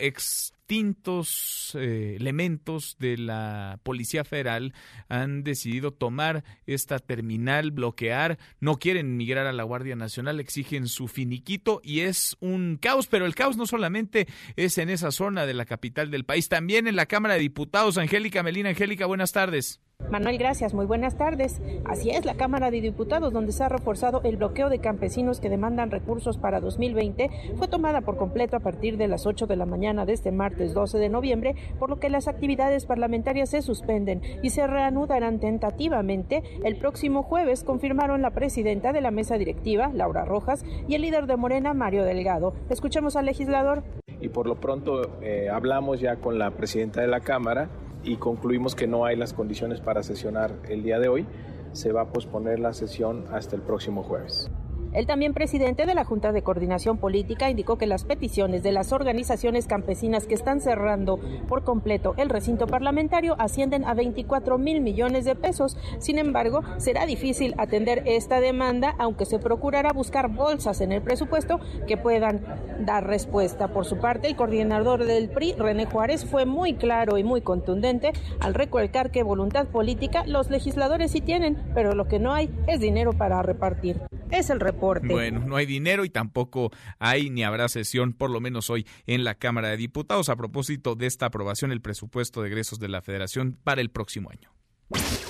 Extintos eh, elementos de la Policía Federal han decidido tomar esta terminal, bloquear. No quieren migrar a la Guardia Nacional, exigen su finiquito y es un caos. Pero el caos no solamente es en esa zona de la capital del país, también en la Cámara de Diputados. Angélica Melina, Angélica, buenas tardes. Manuel, gracias. Muy buenas tardes. Así es, la Cámara de Diputados, donde se ha reforzado el bloqueo de campesinos que demandan recursos para 2020, fue tomada por completo a partir de las 8 de la mañana de este martes 12 de noviembre, por lo que las actividades parlamentarias se suspenden y se reanudarán tentativamente el próximo jueves, confirmaron la presidenta de la mesa directiva, Laura Rojas, y el líder de Morena, Mario Delgado. Escuchemos al legislador. y por lo pronto eh, hablamos ya con la presidenta de la Cámara y concluimos que no hay las condiciones para sesionar el día de hoy. Se va a posponer la sesión hasta el próximo jueves. El también presidente de la Junta de Coordinación Política indicó que las peticiones de las organizaciones campesinas que están cerrando por completo el recinto parlamentario ascienden a 24 mil millones de pesos. Sin embargo, será difícil atender esta demanda, aunque se procurará buscar bolsas en el presupuesto que puedan dar respuesta. Por su parte, el coordinador del PRI, René Juárez, fue muy claro y muy contundente al recalcar que voluntad política los legisladores sí tienen, pero lo que no hay es dinero para repartir. Es el reporte. Bueno, no hay dinero y tampoco hay ni habrá sesión, por lo menos hoy, en la Cámara de Diputados a propósito de esta aprobación del presupuesto de egresos de la Federación para el próximo año.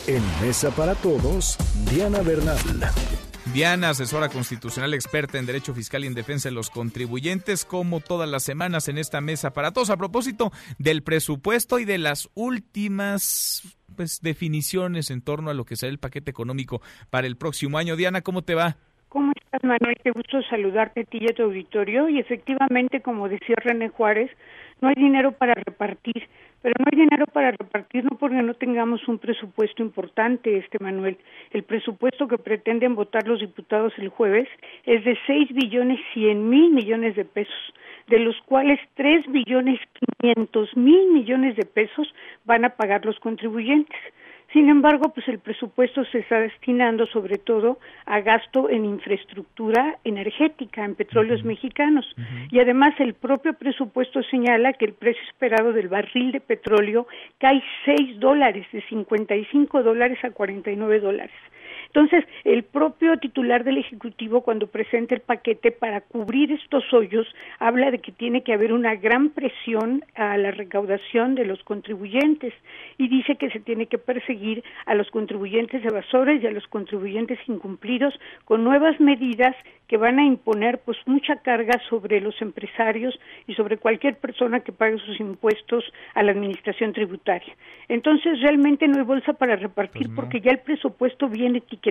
En Mesa para Todos, Diana Bernal. Diana, asesora constitucional experta en derecho fiscal y en defensa de los contribuyentes, como todas las semanas en esta mesa para todos, a propósito del presupuesto y de las últimas pues, definiciones en torno a lo que será el paquete económico para el próximo año. Diana, ¿cómo te va? ¿Cómo estás, Manuel? Qué gusto saludarte a ti y a tu auditorio. Y efectivamente, como decía René Juárez, no hay dinero para repartir, pero no hay dinero para repartir no porque no tengamos un presupuesto importante, este Manuel. El presupuesto que pretenden votar los diputados el jueves es de seis billones cien mil millones de pesos, de los cuales tres billones quinientos mil millones de pesos van a pagar los contribuyentes. Sin embargo, pues el presupuesto se está destinando sobre todo a gasto en infraestructura energética, en petróleos mexicanos. Y además el propio presupuesto señala que el precio esperado del barril de petróleo cae 6 dólares, de 55 dólares a 49 dólares. Entonces, el propio titular del Ejecutivo, cuando presenta el paquete para cubrir estos hoyos, habla de que tiene que haber una gran presión a la recaudación de los contribuyentes y dice que se tiene que perseguir a los contribuyentes evasores y a los contribuyentes incumplidos con nuevas medidas que van a imponer pues mucha carga sobre los empresarios y sobre cualquier persona que pague sus impuestos a la administración tributaria. Entonces realmente no hay bolsa para repartir pues porque ya el presupuesto viene etiquetado.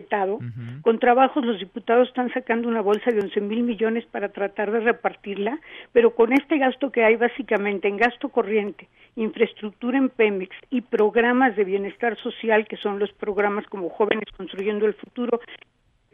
Con trabajos los diputados están sacando una bolsa de 11 mil millones para tratar de repartirla, pero con este gasto que hay básicamente en gasto corriente, infraestructura en Pemex y programas de bienestar social que son los programas como Jóvenes Construyendo el Futuro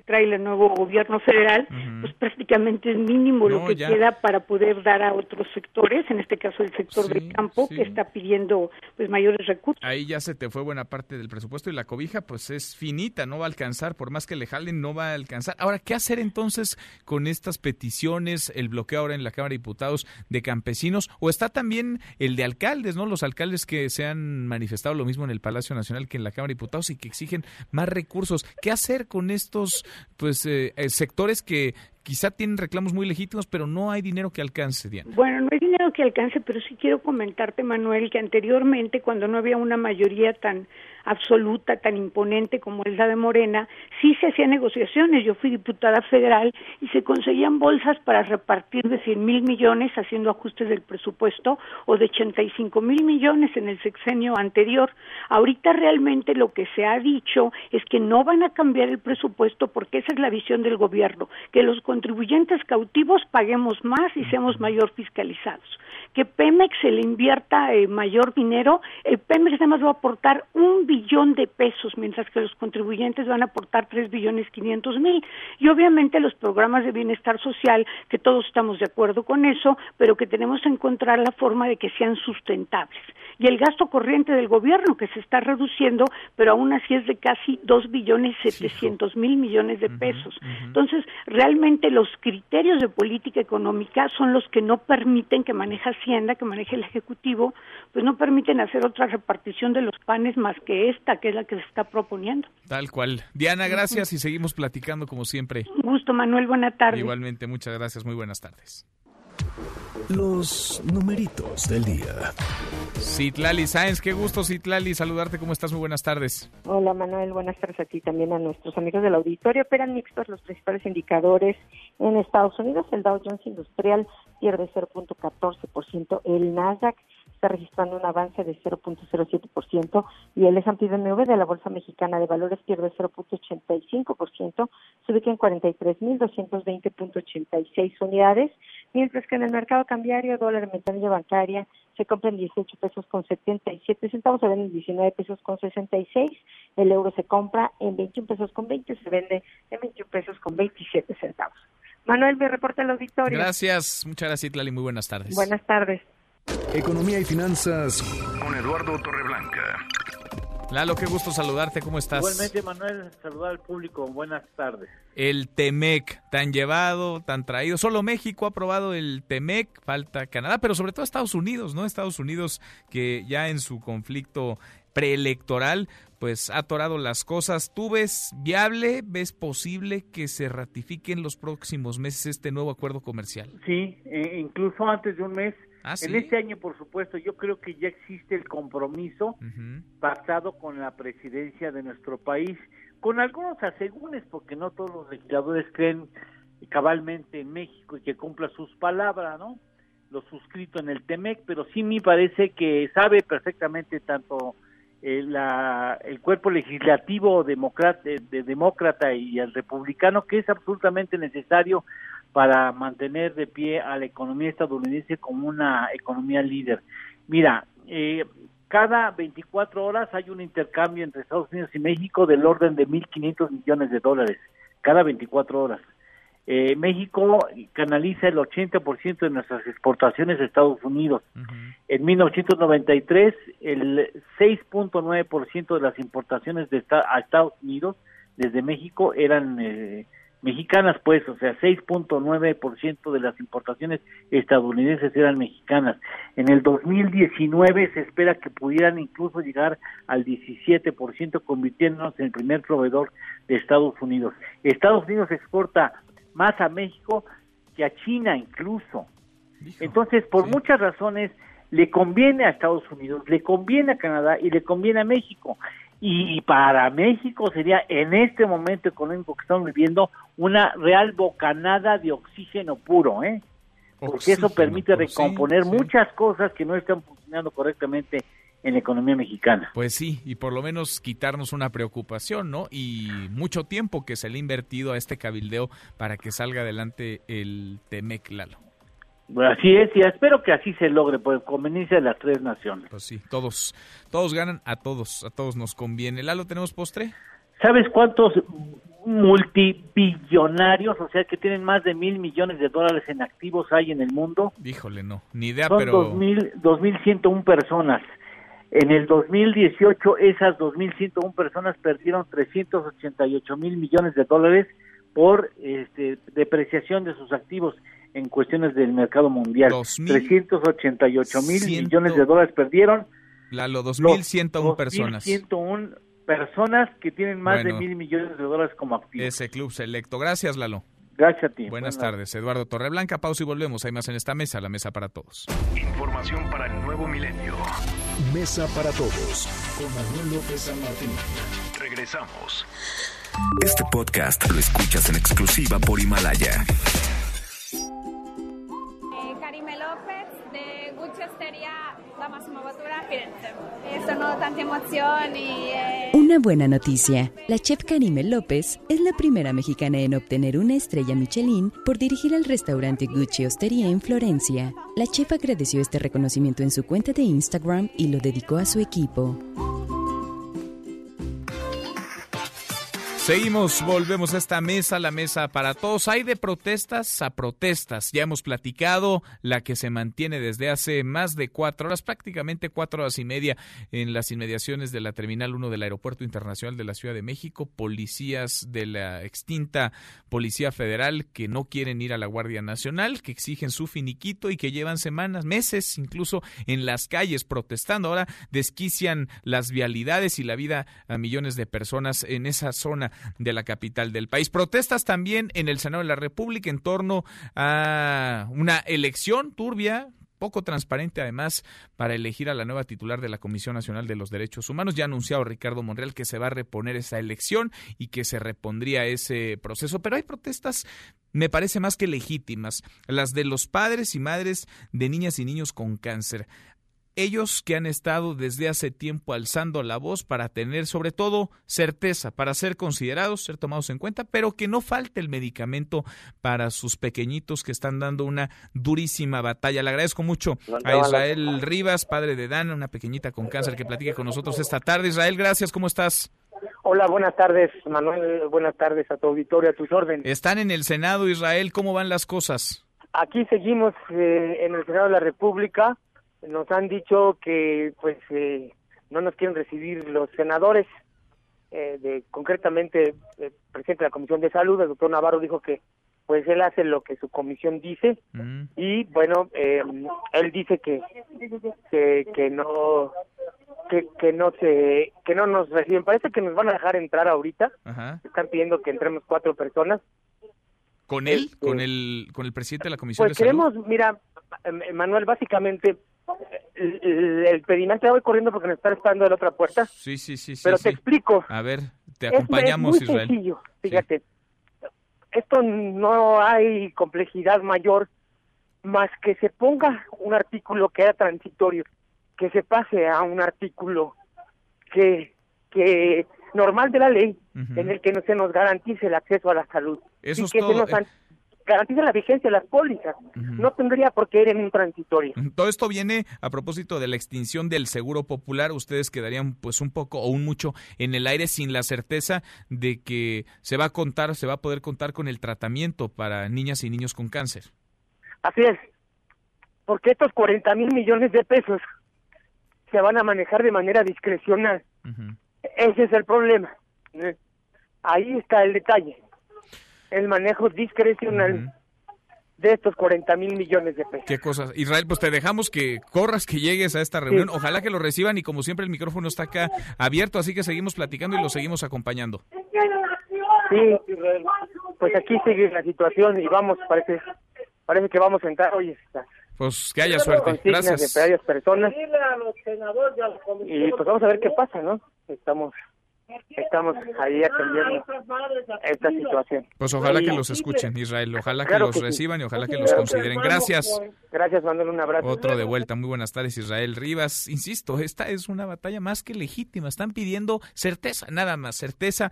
trae el nuevo gobierno federal, pues prácticamente es mínimo lo que queda para poder dar a otros sectores, en este caso el sector del campo, que está pidiendo pues mayores recursos. Ahí ya se te fue buena parte del presupuesto y la cobija pues es finita, no va a alcanzar, por más que le jalen, no va a alcanzar. Ahora, ¿qué hacer entonces con estas peticiones, el bloqueo ahora en la Cámara de Diputados de campesinos? O está también el de alcaldes, ¿no? Los alcaldes que se han manifestado lo mismo en el Palacio Nacional que en la Cámara de Diputados y que exigen más recursos. ¿Qué hacer con estos pues eh, eh, sectores que quizá tienen reclamos muy legítimos, pero no hay dinero que alcance, Diana. Bueno, no hay dinero que alcance, pero sí quiero comentarte, Manuel, que anteriormente, cuando no había una mayoría tan absoluta, tan imponente como es la de Morena, sí se hacían negociaciones. Yo fui diputada federal y se conseguían bolsas para repartir de 100 mil millones haciendo ajustes del presupuesto o de 85 mil millones en el sexenio anterior. Ahorita realmente lo que se ha dicho es que no van a cambiar el presupuesto porque esa es la visión del gobierno, que los contribuyentes cautivos paguemos más y seamos mayor fiscalizados. Que Pemex se le invierta eh, mayor dinero, el Pemex además va a aportar un billón de pesos, mientras que los contribuyentes van a aportar tres billones quinientos mil. Y obviamente los programas de bienestar social, que todos estamos de acuerdo con eso, pero que tenemos que encontrar la forma de que sean sustentables. Y el gasto corriente del gobierno, que se está reduciendo, pero aún así es de casi dos billones setecientos mil millones de pesos. Entonces, realmente los criterios de política económica son los que no permiten que maneje Hacienda, que maneje el Ejecutivo, pues no permiten hacer otra repartición de los panes más que esta, que es la que se está proponiendo. Tal cual. Diana, gracias y seguimos platicando como siempre. Un gusto, Manuel. Buenas tardes. Igualmente, muchas gracias. Muy buenas tardes. Los numeritos del día. Citlali Sáenz, qué gusto Citlali saludarte, ¿cómo estás? Muy buenas tardes. Hola Manuel, buenas tardes a ti también a nuestros amigos del auditorio. Operan mixtos los principales indicadores en Estados Unidos. El Dow Jones Industrial pierde 0.14%, el Nasdaq está registrando un avance de 0.07% y el S&P BMW de la Bolsa Mexicana de Valores pierde 0.85%, se ubica en 43.220.86 unidades, mientras que en el mercado cambiario dólar en ventanilla bancaria se compra en 18 pesos con 77 centavos, se vende en 19 pesos con 66, el euro se compra en 21 pesos con 20, se vende en 21 pesos con 27 centavos. Manuel, me reporta el auditorio. Gracias, muchas gracias, Lali. Muy buenas tardes. Buenas tardes. Economía y finanzas con Eduardo Torreblanca. Lalo, qué gusto saludarte, ¿cómo estás? Igualmente, Manuel, saludar al público, buenas tardes. El TEMEC, tan llevado, tan traído. Solo México ha aprobado el TEMEC, falta Canadá, pero sobre todo Estados Unidos, ¿no? Estados Unidos que ya en su conflicto preelectoral, pues ha atorado las cosas. ¿Tú ves viable, ves posible que se ratifique en los próximos meses este nuevo acuerdo comercial? Sí, e incluso antes de un mes. ¿Ah, en este año, por supuesto, yo creo que ya existe el compromiso basado con la presidencia de nuestro país, con algunos asegúnes, porque no todos los legisladores creen cabalmente en México y que cumpla sus palabras, ¿no? Lo suscrito en el TEMEC, pero sí me parece que sabe perfectamente tanto el, la, el cuerpo legislativo demócrata, de, demócrata y el republicano que es absolutamente necesario para mantener de pie a la economía estadounidense como una economía líder. Mira, eh, cada 24 horas hay un intercambio entre Estados Unidos y México del orden de 1.500 millones de dólares, cada 24 horas. Eh, México canaliza el 80% de nuestras exportaciones a Estados Unidos. En 1993, el 6.9% de las importaciones de a Estados Unidos desde México eran eh, mexicanas pues, o sea, 6.9% de las importaciones estadounidenses eran mexicanas. En el 2019 se espera que pudieran incluso llegar al 17%, convirtiéndonos en el primer proveedor de Estados Unidos. Estados Unidos exporta más a México que a China incluso. Entonces, por muchas razones, le conviene a Estados Unidos, le conviene a Canadá y le conviene a México. Y para México sería en este momento económico que estamos viviendo una real bocanada de oxígeno puro, ¿eh? Porque eso permite recomponer muchas cosas que no están funcionando correctamente en la economía mexicana. Pues sí, y por lo menos quitarnos una preocupación, ¿no? Y mucho tiempo que se le ha invertido a este cabildeo para que salga adelante el Temec, Lalo. Así es, y espero que así se logre por conveniencia de las tres naciones. Pues sí, todos, todos ganan, a todos, a todos nos conviene. Lalo, ¿tenemos postre? ¿Sabes cuántos multibillonarios, o sea, que tienen más de mil millones de dólares en activos hay en el mundo? Híjole, no, ni idea, Son pero... Son 2.101 personas. En el 2018, esas 2.101 personas perdieron 388 mil millones de dólares por este, depreciación de sus activos en cuestiones del mercado mundial. 388 mil millones de dólares perdieron. Lalo, 2.101 personas. 2.101 personas que tienen más de mil millones de dólares como activos. Ese club selecto. Gracias, Lalo. Gracias a ti. Buenas, tardes, Eduardo Torreblanca. Pausa y volvemos. Hay más en esta mesa, la mesa para todos. Información para el nuevo milenio. Mesa para todos con Manuel López San Martín. Regresamos. Este podcast lo escuchas en exclusiva por Himalaya. Eh... Una buena noticia. La chef Karime López es la primera mexicana en obtener una estrella Michelin por dirigir al restaurante Gucci Osteria en Florencia. La chef agradeció este reconocimiento en su cuenta de Instagram y lo dedicó a su equipo. Seguimos, volvemos a esta mesa, la mesa para todos. Hay de protestas a protestas. Ya hemos platicado la que se mantiene desde hace más de cuatro horas, prácticamente cuatro horas y media, en las inmediaciones de la Terminal 1 del Aeropuerto Internacional de la Ciudad de México. Policías de la extinta Policía Federal que no quieren ir a la Guardia Nacional, que exigen su finiquito y que llevan semanas, meses, incluso en las calles protestando. Ahora desquician las vialidades y la vida a millones de personas en esa zona de la capital del país. Protestas también en el Senado de la República en torno a una elección turbia, poco transparente además para elegir a la nueva titular de la Comisión Nacional de los Derechos Humanos. Ya ha anunciado Ricardo Monreal que se va a reponer esa elección y que se repondría ese proceso, pero hay protestas me parece más que legítimas, las de los padres y madres de niñas y niños con cáncer ellos que han estado desde hace tiempo alzando la voz para tener sobre todo certeza, para ser considerados, ser tomados en cuenta, pero que no falte el medicamento para sus pequeñitos que están dando una durísima batalla. Le agradezco mucho a Israel Rivas, padre de Dana, una pequeñita con cáncer que platique con nosotros esta tarde. Israel, gracias, ¿cómo estás? Hola, buenas tardes, Manuel, buenas tardes a tu auditorio, a tus órdenes. Están en el Senado, Israel, ¿cómo van las cosas? Aquí seguimos eh, en el Senado de la República nos han dicho que pues eh, no nos quieren recibir los senadores eh, de concretamente el presidente de la comisión de salud el doctor Navarro dijo que pues él hace lo que su comisión dice Mm. y bueno eh, él dice que que, que no que, que no se que no nos reciben parece que nos van a dejar entrar ahorita Ajá. están pidiendo que entremos cuatro personas ¿Con él? Este- ¿Con el, con el presidente de la Comisión Pues de Salud? queremos, mira, eh, Manuel, básicamente, el, el, el pedimento, ya voy corriendo porque nos está esperando de la otra puerta, Sí, sí, sí. pero sí. te explico. A ver, te acompañamos, es, muy Israel. sencillo, fíjate. Esto no hay complejidad mayor más que se ponga un artículo que era transitorio, que se pase a un artículo que, que normal de la ley, en el que no se nos garantice el acceso a la salud Eso y es que todo, se nos an- garantice la vigencia de las pólizas. No tendría por qué ir en un transitorio. Todo esto viene a propósito de la extinción del seguro popular. Ustedes quedarían pues un poco o un mucho en el aire sin la certeza de que se va a contar, se va a poder contar con el tratamiento para niñas y niños con cáncer. Así es, porque estos 40 mil millones de pesos se van a manejar de manera discrecional. Ese es el problema. ¿eh? Ahí está el detalle. El manejo discrecional de estos 40 mil millones de pesos. Qué cosas. Israel, pues te dejamos que corras, que llegues a esta reunión. Ojalá que lo reciban y como siempre el micrófono está acá abierto, así que seguimos platicando y lo seguimos acompañando. Sí, pues aquí sigue la situación y vamos, parece, parece que vamos a entrar hoy. Pues que haya suerte. Gracias. De varias personas. Y pues vamos a ver qué pasa, ¿no? Estamos estamos ahí atendiendo esta situación. Pues ojalá que los escuchen, Israel, ojalá que los reciban y ojalá que los consideren. Gracias. Gracias, Manuel, un abrazo. Otro de vuelta, muy buenas tardes, Israel Rivas. Insisto, esta es una batalla más que legítima, están pidiendo certeza, nada más, certeza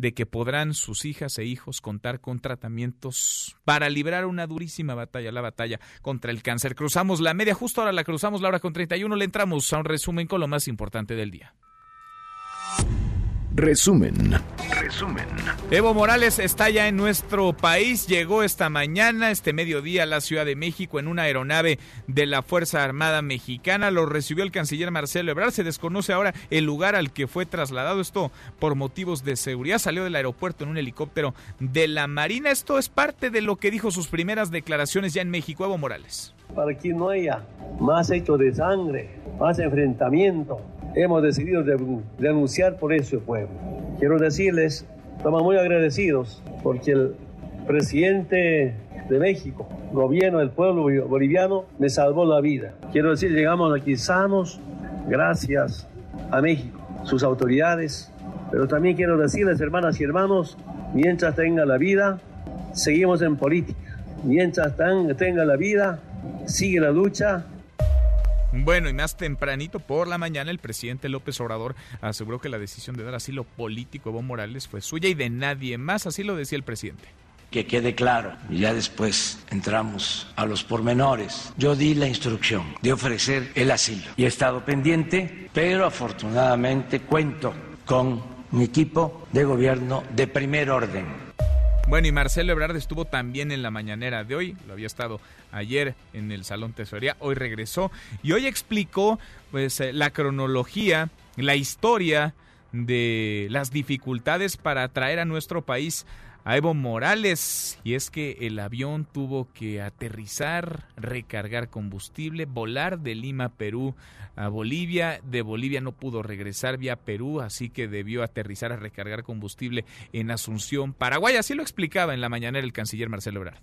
de que podrán sus hijas e hijos contar con tratamientos para librar una durísima batalla, la batalla contra el cáncer. Cruzamos la media, justo ahora la cruzamos la hora con 31, le entramos a un resumen con lo más importante del día. Resumen. Resumen. Evo Morales está ya en nuestro país. Llegó esta mañana, este mediodía, a la Ciudad de México en una aeronave de la Fuerza Armada Mexicana. Lo recibió el canciller Marcelo Ebrard. Se desconoce ahora el lugar al que fue trasladado. Esto por motivos de seguridad. Salió del aeropuerto en un helicóptero de la Marina. Esto es parte de lo que dijo sus primeras declaraciones ya en México. Evo Morales. Para que no haya más hechos de sangre, más enfrentamiento, hemos decidido denunciar por eso pueblo. Quiero decirles, estamos muy agradecidos porque el presidente de México, gobierno del pueblo boliviano, me salvó la vida. Quiero decir, llegamos aquí sanos gracias a México, sus autoridades, pero también quiero decirles, hermanas y hermanos, mientras tenga la vida, seguimos en política. Mientras tenga la vida, sigue la lucha bueno, y más tempranito por la mañana, el presidente López Obrador aseguró que la decisión de dar asilo político a Evo Morales fue suya y de nadie más, así lo decía el presidente. Que quede claro, y ya después entramos a los pormenores. Yo di la instrucción de ofrecer el asilo y he estado pendiente, pero afortunadamente cuento con mi equipo de gobierno de primer orden bueno, y Marcelo Ebrard estuvo también en la mañanera de hoy, lo había estado ayer en el Salón Tesorería, hoy regresó y hoy explicó pues eh, la cronología, la historia de las dificultades para traer a nuestro país a Evo Morales. Y es que el avión tuvo que aterrizar, recargar combustible, volar de Lima, Perú a Bolivia, de Bolivia no pudo regresar vía Perú, así que debió aterrizar a recargar combustible en Asunción, Paraguay, así lo explicaba en la mañana el canciller Marcelo Ebrard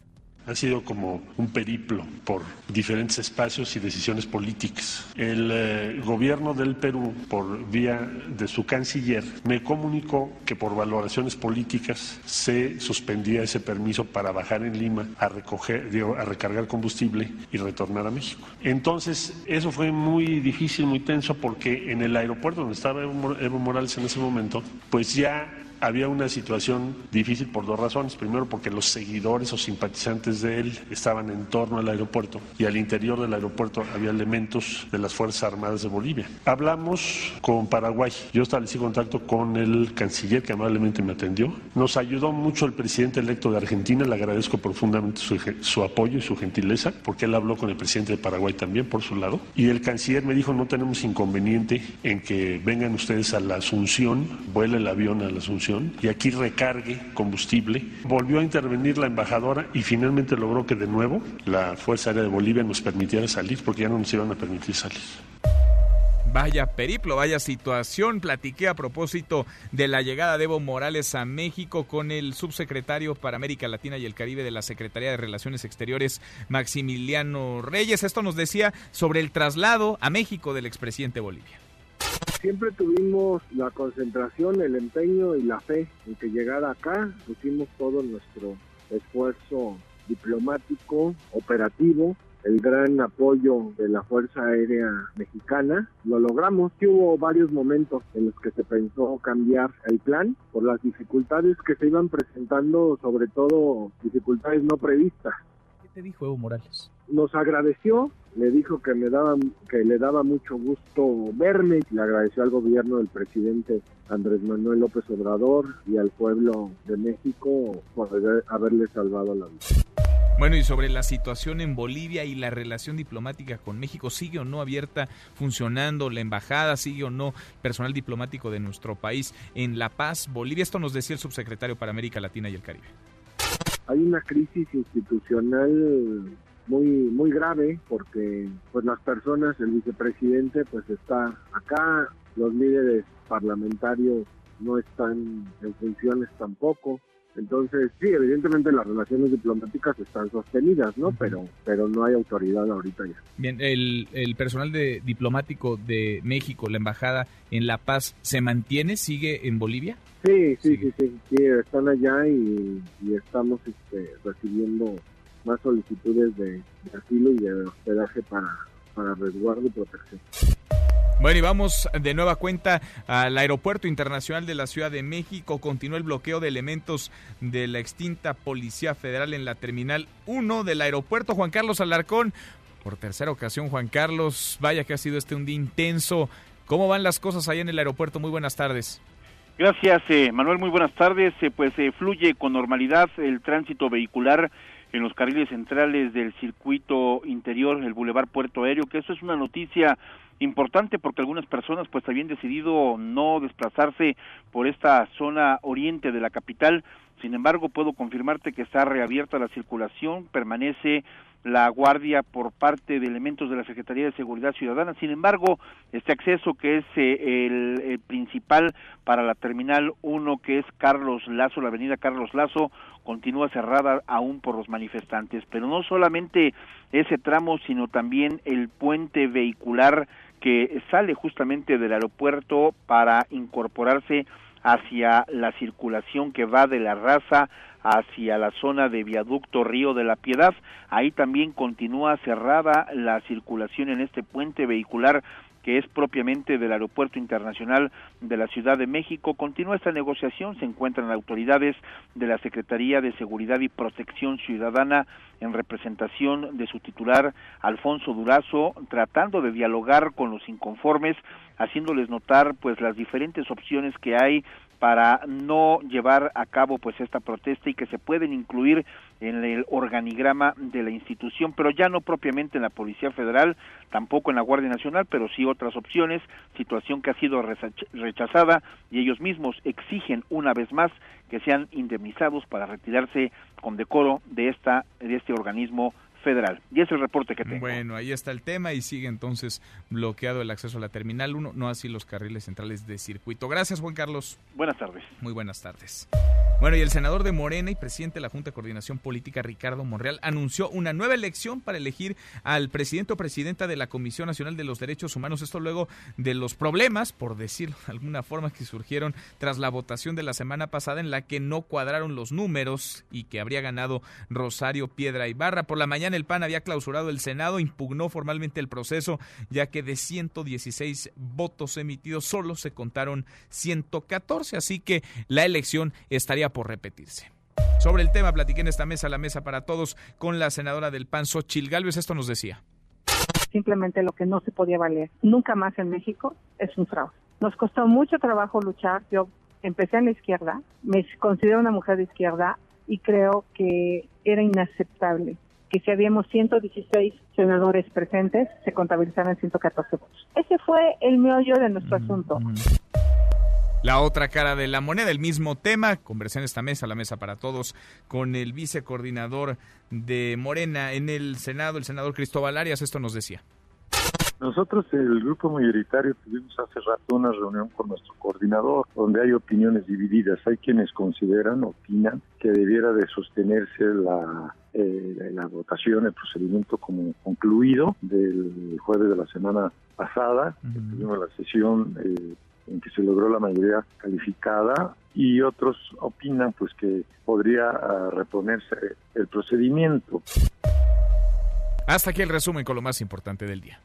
ha sido como un periplo por diferentes espacios y decisiones políticas. El eh, gobierno del Perú, por vía de su canciller, me comunicó que por valoraciones políticas se suspendía ese permiso para bajar en Lima a recoger, a recargar combustible y retornar a México. Entonces, eso fue muy difícil, muy tenso, porque en el aeropuerto donde estaba Evo Morales en ese momento, pues ya había una situación difícil por dos razones. Primero, porque los seguidores o simpatizantes de él estaban en torno al aeropuerto y al interior del aeropuerto había elementos de las Fuerzas Armadas de Bolivia. Hablamos con Paraguay. Yo establecí contacto con el canciller que amablemente me atendió. Nos ayudó mucho el presidente electo de Argentina. Le agradezco profundamente su, su apoyo y su gentileza, porque él habló con el presidente de Paraguay también, por su lado. Y el canciller me dijo, no tenemos inconveniente en que vengan ustedes a la Asunción, vuela el avión a la Asunción y aquí recargue combustible. Volvió a intervenir la embajadora y finalmente logró que de nuevo la Fuerza Aérea de Bolivia nos permitiera salir porque ya no nos iban a permitir salir. Vaya periplo, vaya situación. Platiqué a propósito de la llegada de Evo Morales a México con el subsecretario para América Latina y el Caribe de la Secretaría de Relaciones Exteriores, Maximiliano Reyes. Esto nos decía sobre el traslado a México del expresidente Bolivia. Siempre tuvimos la concentración, el empeño y la fe en que llegara acá. Pusimos todo nuestro esfuerzo diplomático, operativo, el gran apoyo de la Fuerza Aérea Mexicana. Lo logramos. Sí hubo varios momentos en los que se pensó cambiar el plan por las dificultades que se iban presentando, sobre todo dificultades no previstas. ¿Qué te dijo Evo Morales? Nos agradeció, le dijo que me daba que le daba mucho gusto verme, le agradeció al gobierno del presidente Andrés Manuel López Obrador y al pueblo de México por haberle salvado la vida. Bueno, y sobre la situación en Bolivia y la relación diplomática con México, ¿sigue o no abierta, funcionando la embajada? ¿Sigue o no personal diplomático de nuestro país en La Paz, Bolivia? Esto nos decía el subsecretario para América Latina y el Caribe. hay una crisis institucional muy muy grave porque pues las personas el vicepresidente pues está acá los líderes parlamentarios no están en funciones tampoco entonces, sí, evidentemente las relaciones diplomáticas están sostenidas, ¿no? Pero, pero no hay autoridad ahorita ya. Bien, el, el personal de, diplomático de México, la embajada en La Paz, ¿se mantiene? ¿Sigue en Bolivia? Sí, sí, sí, sí, están allá y, estamos este, recibiendo más solicitudes de, de asilo y de hospedaje para, para resguardo y protección. Bueno, y vamos de nueva cuenta al Aeropuerto Internacional de la Ciudad de México. Continúa el bloqueo de elementos de la extinta Policía Federal en la Terminal 1 del aeropuerto. Juan Carlos Alarcón, por tercera ocasión, Juan Carlos, vaya que ha sido este un día intenso. ¿Cómo van las cosas ahí en el aeropuerto? Muy buenas tardes. Gracias, eh, Manuel. Muy buenas tardes. Eh, pues eh, fluye con normalidad el tránsito vehicular en los carriles centrales del circuito interior, el Boulevard Puerto Aéreo, que eso es una noticia importante porque algunas personas pues habían decidido no desplazarse por esta zona oriente de la capital. Sin embargo, puedo confirmarte que está reabierta la circulación, permanece la guardia por parte de elementos de la Secretaría de Seguridad Ciudadana. Sin embargo, este acceso que es eh, el, principal para la Terminal 1, que es Carlos Lazo, la avenida Carlos Lazo, continúa cerrada aún por los manifestantes. Pero no solamente ese tramo, sino también el puente vehicular que sale justamente del aeropuerto para incorporarse hacia la circulación que va de la raza hacia la zona de viaducto Río de la Piedad. Ahí también continúa cerrada la circulación en este puente vehicular que es propiamente del Aeropuerto Internacional de la Ciudad de México. Continúa esta negociación, se encuentran autoridades de la Secretaría de Seguridad y Protección Ciudadana en representación de su titular Alfonso Durazo, tratando de dialogar con los inconformes, haciéndoles notar pues las diferentes opciones que hay para no llevar a cabo pues esta protesta y que se pueden incluir en el organigrama de la institución, pero ya no propiamente en la Policía Federal, tampoco en la Guardia Nacional, pero sí otras opciones, situación que ha sido rechazada y ellos mismos exigen una vez más que sean indemnizados para retirarse con decoro de esta de este organismo federal. Y es el reporte que tengo. Bueno, ahí está el tema y sigue entonces bloqueado el acceso a la Terminal 1, no así los carriles centrales de circuito. Gracias, Juan Carlos. Buenas tardes. Muy buenas tardes. Bueno, y el senador de Morena y presidente de la Junta de Coordinación Política, Ricardo Monreal, anunció una nueva elección para elegir al presidente o presidenta de la Comisión Nacional de los Derechos Humanos. Esto luego de los problemas, por decirlo de alguna forma, que surgieron tras la votación de la semana pasada en la que no cuadraron los números y que habría ganado Rosario Piedra Ibarra. Por la mañana el PAN había clausurado el Senado, impugnó formalmente el proceso, ya que de 116 votos emitidos solo se contaron 114, así que la elección estaría por repetirse. Sobre el tema, platiqué en esta mesa, la mesa para todos, con la senadora del PAN, Xochil Gálvez, esto nos decía. Simplemente lo que no se podía valer nunca más en México es un fraude. Nos costó mucho trabajo luchar. Yo empecé en la izquierda, me considero una mujer de izquierda y creo que era inaceptable que si habíamos 116 senadores presentes, se contabilizaran 114 votos. Ese fue el meollo de nuestro asunto. La otra cara de la moneda, el mismo tema, conversación en esta mesa, la mesa para todos, con el vicecoordinador de Morena en el Senado, el senador Cristóbal Arias, esto nos decía. Nosotros, el grupo mayoritario, tuvimos hace rato una reunión con nuestro coordinador, donde hay opiniones divididas. Hay quienes consideran, opinan, que debiera de sostenerse la, eh, la votación, el procedimiento como concluido del jueves de la semana pasada. Tuvimos la sesión eh, en que se logró la mayoría calificada y otros opinan pues que podría ah, reponerse el procedimiento. Hasta aquí el resumen con lo más importante del día.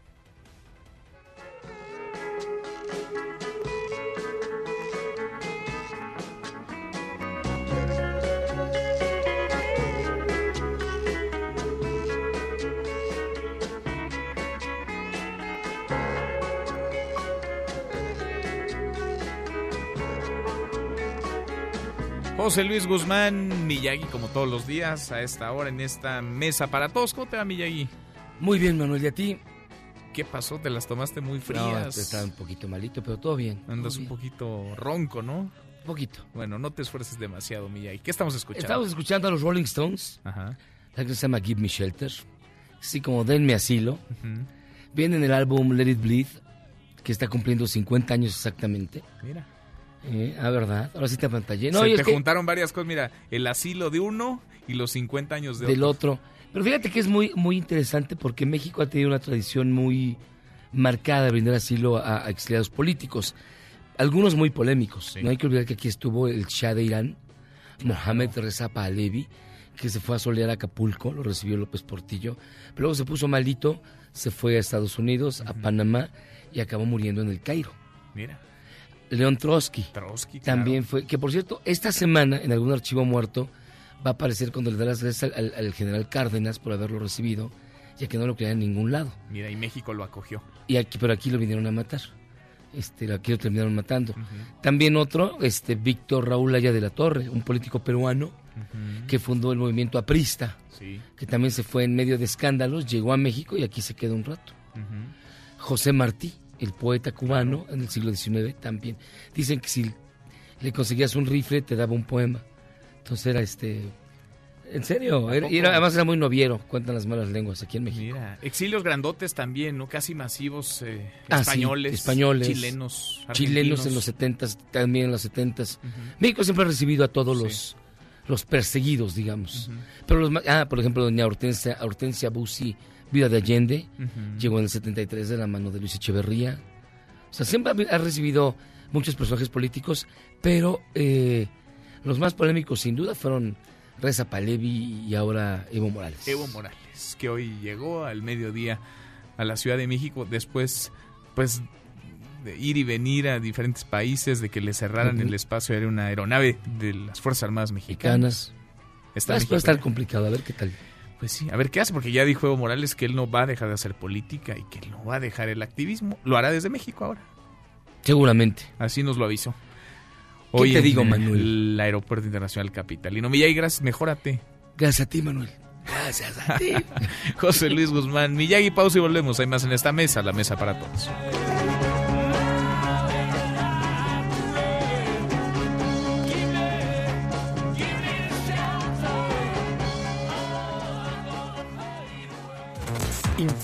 José Luis Guzmán, Miyagi, como todos los días, a esta hora en esta mesa para todos. ¿Cómo te va, Miyagi? Muy bien, Manuel, ¿y a ti? ¿Qué pasó? ¿Te las tomaste muy frías? No, está un poquito malito, pero todo bien. Andas un poquito ronco, ¿no? Poquito. Bueno, no te esfuerces demasiado, Miyagi. ¿Qué estamos escuchando? Estamos escuchando a los Rolling Stones. Ajá. La que se llama Give Me Shelter. Así como Denme Asilo. Viene en el álbum Let It Bleed, que está cumpliendo 50 años exactamente. Mira. Eh, ah, ¿verdad? Ahora sí te pantallé. No, Se te juntaron varias cosas. Mira, el asilo de uno y los 50 años de del otro. Pero fíjate que es muy, muy interesante porque México ha tenido una tradición muy marcada de brindar asilo a, exiliados políticos. Algunos muy polémicos. No hay que olvidar que aquí estuvo el Shah de Irán, Mohamed Reza Pahlavi, que se fue a solear a Acapulco, lo recibió López Portillo. Pero luego se puso malito, se fue a Estados Unidos, a Panamá y acabó muriendo en el Cairo. Mira. León Trotsky. Trotsky También fue, que por cierto, esta semana en algún archivo muerto va a aparecer cuando le da las gracias al, general Cárdenas por haberlo recibido, ya que no lo quería en ningún lado. Mira, y México lo acogió. Y aquí, pero aquí lo vinieron a matar. Este, aquí lo terminaron matando. También otro, este, Víctor Raúl Aya de la Torre, un político peruano que fundó el movimiento aprista, que también se fue en medio de escándalos, llegó a México y aquí se quedó un rato. José Martí, el poeta cubano en el siglo XIX también. Dicen que si le conseguías un rifle te daba un poema. Entonces era este... En serio, y además era muy noviero, cuentan las malas lenguas aquí en México. Mira, exilios grandotes también, ¿no? Casi masivos, eh, ah, españoles, españoles, chilenos, chilenos en los setentas, también en los setentas. México siempre ha recibido a todos los los perseguidos, digamos. Pero los ah, por ejemplo, doña Hortensia, Hortensia Bussi, vida de Allende, llegó en el 73 de la mano de Luis Echeverría. O sea, siempre ha recibido muchos personajes políticos, pero eh, los más polémicos sin duda fueron Reza Palevi y ahora Evo Morales. Evo Morales, que hoy llegó al mediodía a la Ciudad de México después, pues de ir y venir a diferentes países, de que le cerraran el espacio aéreo una aeronave de las Fuerzas Armadas Mexicanas. Está puede estar complicado, a ver qué tal. Pues sí, a ver qué hace, porque ya dijo Evo Morales que él no va a dejar de hacer política y que él no va a dejar el activismo. Lo hará desde México ahora. Seguramente. Así nos lo avisó. Hoy te digo, Manuel? El Aeropuerto Internacional Capitalino. Miyagi, gracias, mejórate. Gracias a ti, Manuel. Gracias a ti. José Luis Guzmán. Miyagi, pausa y volvemos. Hay más en esta mesa, la mesa para todos.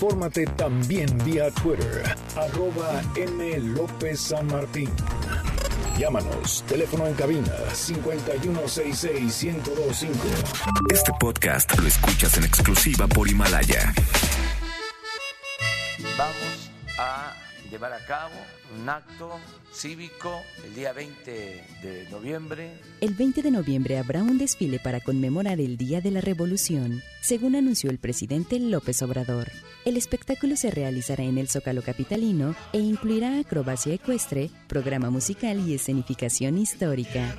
Infórmate también vía Twitter, arroba M. López San Martín. Llámanos, teléfono en cabina 5166125. Este podcast lo escuchas en exclusiva por Himalaya. Llevar a cabo un acto cívico el día 20 de noviembre. El 20 de noviembre habrá un desfile para conmemorar el Día de la Revolución, según anunció el presidente López Obrador. El espectáculo se realizará en el Zócalo Capitalino e incluirá acrobacia ecuestre, programa musical y escenificación histórica.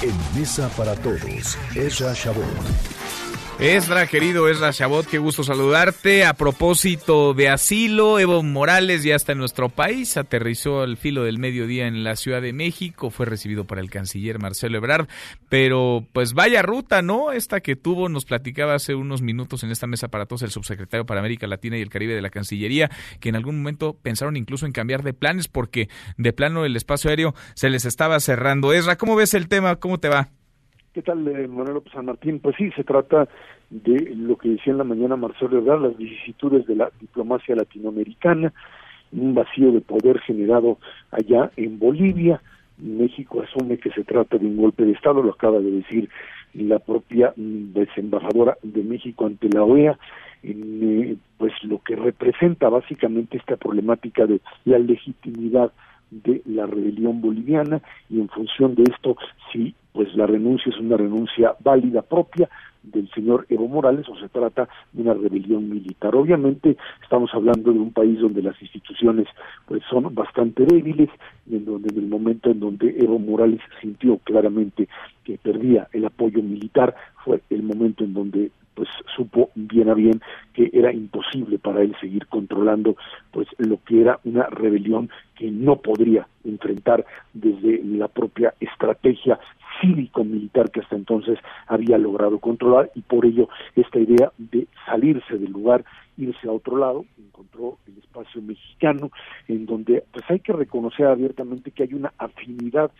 En Mesa para Todos, Esa Chabot. Esra, querido Esra Chabot, qué gusto saludarte. A propósito de asilo, Evo Morales ya está en nuestro país, aterrizó al filo del mediodía en la Ciudad de México, fue recibido por el canciller Marcelo Ebrard, pero pues vaya ruta, ¿no? Esta que tuvo, nos platicaba hace unos minutos en esta mesa para todos el subsecretario para América Latina y el Caribe de la Cancillería, que en algún momento pensaron incluso en cambiar de planes porque de plano el espacio aéreo se les estaba cerrando. Esra, ¿cómo ves el tema? ¿Cómo te va? ¿Qué tal, eh, Manuel López San Martín? Pues sí, se trata de lo que decía en la mañana Marcelo Ebrard, las vicisitudes de la diplomacia latinoamericana, un vacío de poder generado allá en Bolivia. México asume que se trata de un golpe de Estado, lo acaba de decir la propia mm, desembajadora de México ante la OEA, en, eh, pues lo que representa básicamente esta problemática de la legitimidad de la rebelión boliviana y en función de esto si pues la renuncia es una renuncia válida propia del señor Evo Morales o se trata de una rebelión militar. Obviamente estamos hablando de un país donde las instituciones pues son bastante débiles y en donde en el momento en donde Evo Morales sintió claramente que perdía el apoyo militar fue el momento en donde pues supo bien a bien que era imposible para él seguir controlando pues lo que era una rebelión que no podría enfrentar desde la propia estrategia cívico-militar que hasta entonces había logrado controlar. Y por ello esta idea de salirse del lugar, irse a otro lado, encontró el espacio mexicano, en donde pues hay que reconocer abiertamente que hay una afinidad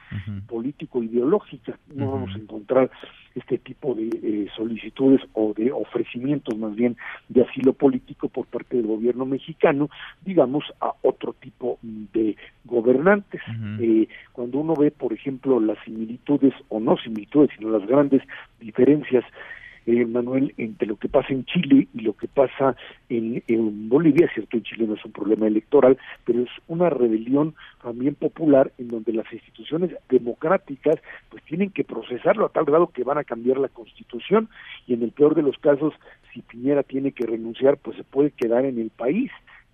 político-ideológica. No vamos a encontrar este tipo de eh, solicitudes o de ofrecimientos más bien de asilo político por parte del gobierno mexicano, digamos, a otro tipo de gobernantes. Eh, cuando uno ve, por ejemplo, las similitudes o no similitudes, sino las grandes diferencias eh, Manuel, entre lo que pasa en Chile y lo que pasa en, en, Bolivia, cierto, en Chile no es un problema electoral, pero es una rebelión también popular en donde las instituciones democráticas pues tienen que procesarlo a tal grado que van a cambiar la constitución y en el peor de los casos, si Piñera tiene que renunciar, pues se puede quedar en el país.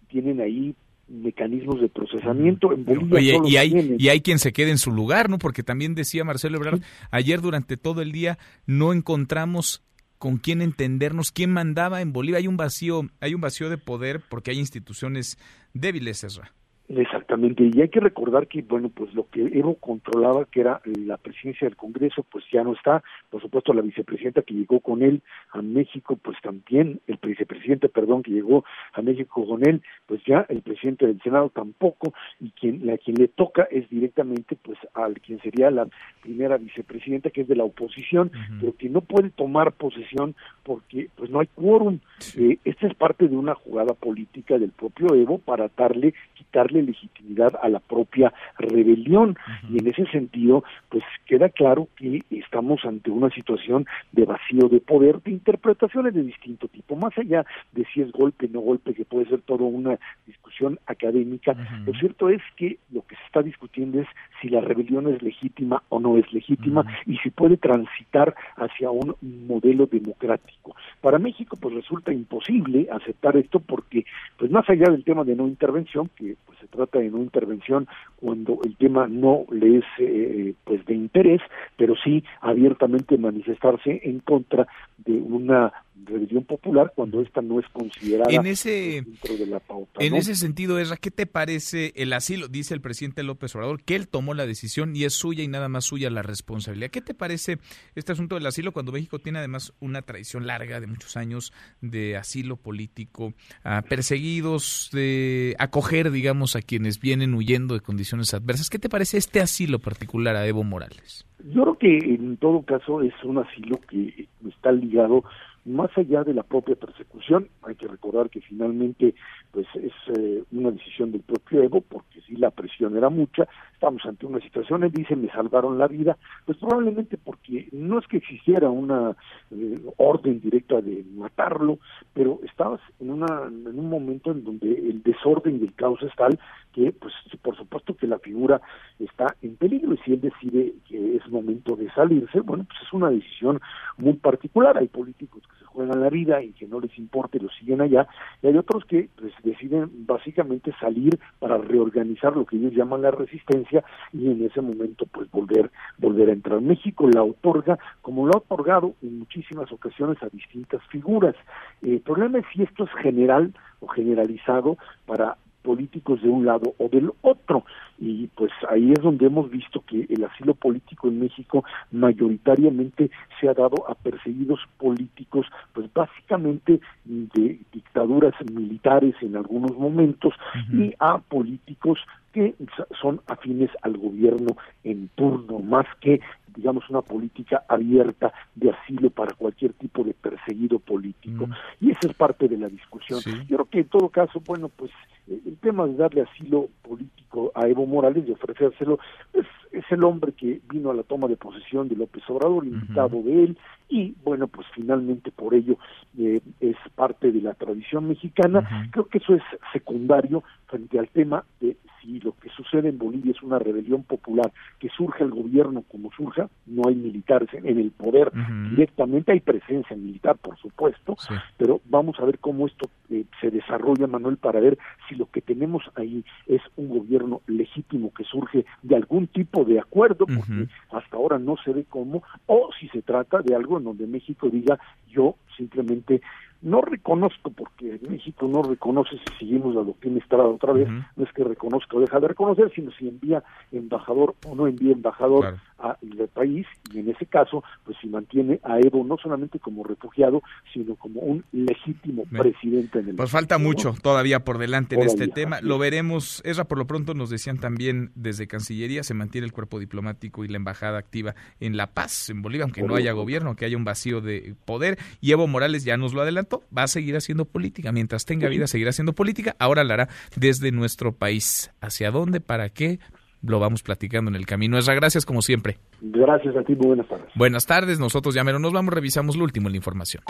Tienen ahí mecanismos de procesamiento. En Bolivia y, hay, y hay quien se quede en su lugar, ¿no? Porque también decía Marcelo Ebrard, ayer durante todo el día no encontramos con quién entendernos, quién mandaba en Bolivia. Hay un vacío, hay un vacío de poder porque hay instituciones débiles, Ezra. Exactamente, y hay que recordar que, bueno, pues lo que Evo controlaba, que era la presidencia del Congreso, pues ya no está. Por supuesto, la vicepresidenta que llegó con él a México, pues también, el vicepresidente, perdón, que llegó a México con él, pues ya el presidente del Senado tampoco, y quien, a quien le toca es directamente, pues, al quien sería la primera vicepresidenta, que es de la oposición, pero que no puede tomar posesión porque, pues, no hay quórum. Eh, esta es parte de una jugada política del propio Evo para darle, quitarle legitimidad a la propia rebelión. Y en ese sentido, pues queda claro que estamos ante una situación de vacío de poder, de interpretaciones de distinto tipo, más allá de si es golpe o no golpe, que puede ser toda una discusión académica. Lo cierto es que lo que se está discutiendo es si la rebelión es legítima o no es legítima y si puede transitar hacia un modelo democrático. Para México, pues resulta imposible aceptar esto porque, pues más allá del tema de no intervención, que pues se trata de una intervención cuando el tema no le es eh, pues de interés, pero sí abiertamente manifestarse en contra de una rebelión popular cuando esta no es considerada en ese, dentro de la pauta. En ese sentido, Esra, ¿qué te parece el asilo? Dice el presidente López Obrador que él tomó la decisión y es suya y nada más suya la responsabilidad. ¿Qué te parece este asunto del asilo cuando México tiene además una tradición larga de muchos años de asilo político, a perseguidos, de acoger, digamos, a quienes vienen huyendo de condiciones adversas? ¿Qué te parece este asilo particular a Evo Morales? Yo creo que en todo caso es un asilo que está ligado más allá de la propia persecución, hay que recordar que finalmente pues es eh, una decisión del propio Evo, porque si la presión era mucha, estamos ante una situación, él dice, me salvaron la vida, pues probablemente porque no es que existiera una eh, orden directa de matarlo, pero estabas en, una, en un momento en donde el desorden y el caos es tal que, pues por supuesto que la figura está en peligro y si él decide que es momento de salirse, bueno, pues es una decisión muy particular, hay políticos que se juegan la vida y que no les importe lo siguen allá, y hay otros que pues, deciden básicamente salir para reorganizar lo que ellos llaman la resistencia y en ese momento pues volver volver a entrar. México la otorga como lo ha otorgado en muchísimas ocasiones a distintas figuras. El problema es si esto es general o generalizado para políticos de un lado o del otro. Y pues ahí es donde hemos visto que el asilo político en México mayoritariamente se ha dado a perseguidos políticos, pues básicamente de dictaduras militares en algunos momentos y a políticos que son afines al gobierno en turno, más que digamos una política abierta de asilo para cualquier tipo de perseguido político. Y esa es parte de la discusión. Yo creo que en todo caso, bueno, pues el tema de darle asilo político a Evo Morales, de ofrecérselo, es, es el hombre que vino a la toma de posesión de López Obrador, invitado de él, y bueno, pues finalmente por ello eh, es parte de la tradición mexicana. Creo que eso es secundario frente al tema de si lo que sucede en Bolivia es una rebelión popular, que surge el gobierno como surja, no hay militares en el poder directamente, hay presencia militar, por supuesto, pero vamos a ver cómo esto eh, se desarrolla, Manuel, para ver si lo que tenemos ahí es un gobierno legítimo que surge de algún tipo de acuerdo, porque hasta ahora no se ve cómo, o si se trata de algo donde México diga yo simplemente no reconozco, porque México no reconoce si seguimos la doctrina Estrada otra vez, no es que reconozca o deja de reconocer, sino si envía embajador o no envía embajador al país y en ese caso, pues si mantiene a Evo no solamente como refugiado, sino como un legítimo presidente en el Pues falta mucho todavía por delante en este tema. Lo veremos. Esra, por lo pronto nos decían también desde Cancillería, se mantiene el cuerpo diplomático y la embajada activa en La Paz, en Bolivia, aunque no haya gobierno, que haya un vacío de poder. Y Evo Morales ya nos lo adelantó, va a seguir haciendo política. Mientras tenga vida, seguirá haciendo política. Ahora la hará desde nuestro país. ¿Hacia dónde? ¿Para qué? lo vamos platicando en el camino. Esra, gracias como siempre. Gracias a ti, muy buenas tardes. Buenas tardes, nosotros ya menos nos vamos, revisamos lo último en la información.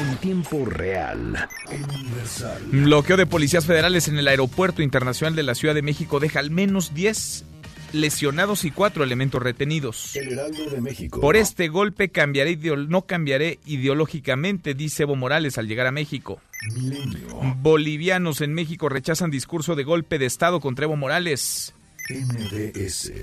En tiempo real, universal. Bloqueo de policías federales en el aeropuerto internacional de la Ciudad de México deja al menos 10 lesionados y cuatro elementos retenidos. El Heraldo de México. Por este golpe cambiaré no cambiaré ideológicamente, dice Evo Morales al llegar a México. Bolivianos en México rechazan discurso de golpe de Estado contra Evo Morales.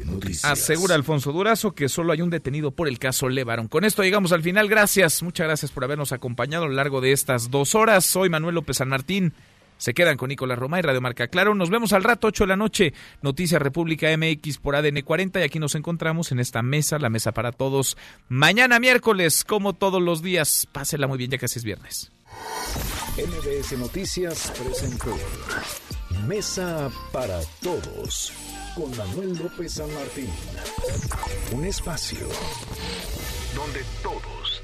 Noticias. Asegura Alfonso Durazo que solo hay un detenido por el caso Levaron. Con esto llegamos al final. Gracias, muchas gracias por habernos acompañado a lo largo de estas dos horas. Soy Manuel López San Martín. Se quedan con Nicolás Roma y Radio Marca Claro. Nos vemos al rato, 8 de la noche. Noticias República MX por ADN 40. Y aquí nos encontramos en esta mesa, la mesa para todos. Mañana miércoles, como todos los días. Pásela muy bien, ya que es viernes. MBS Noticias presentó Mesa para Todos con Manuel López San Martín. Un espacio donde todos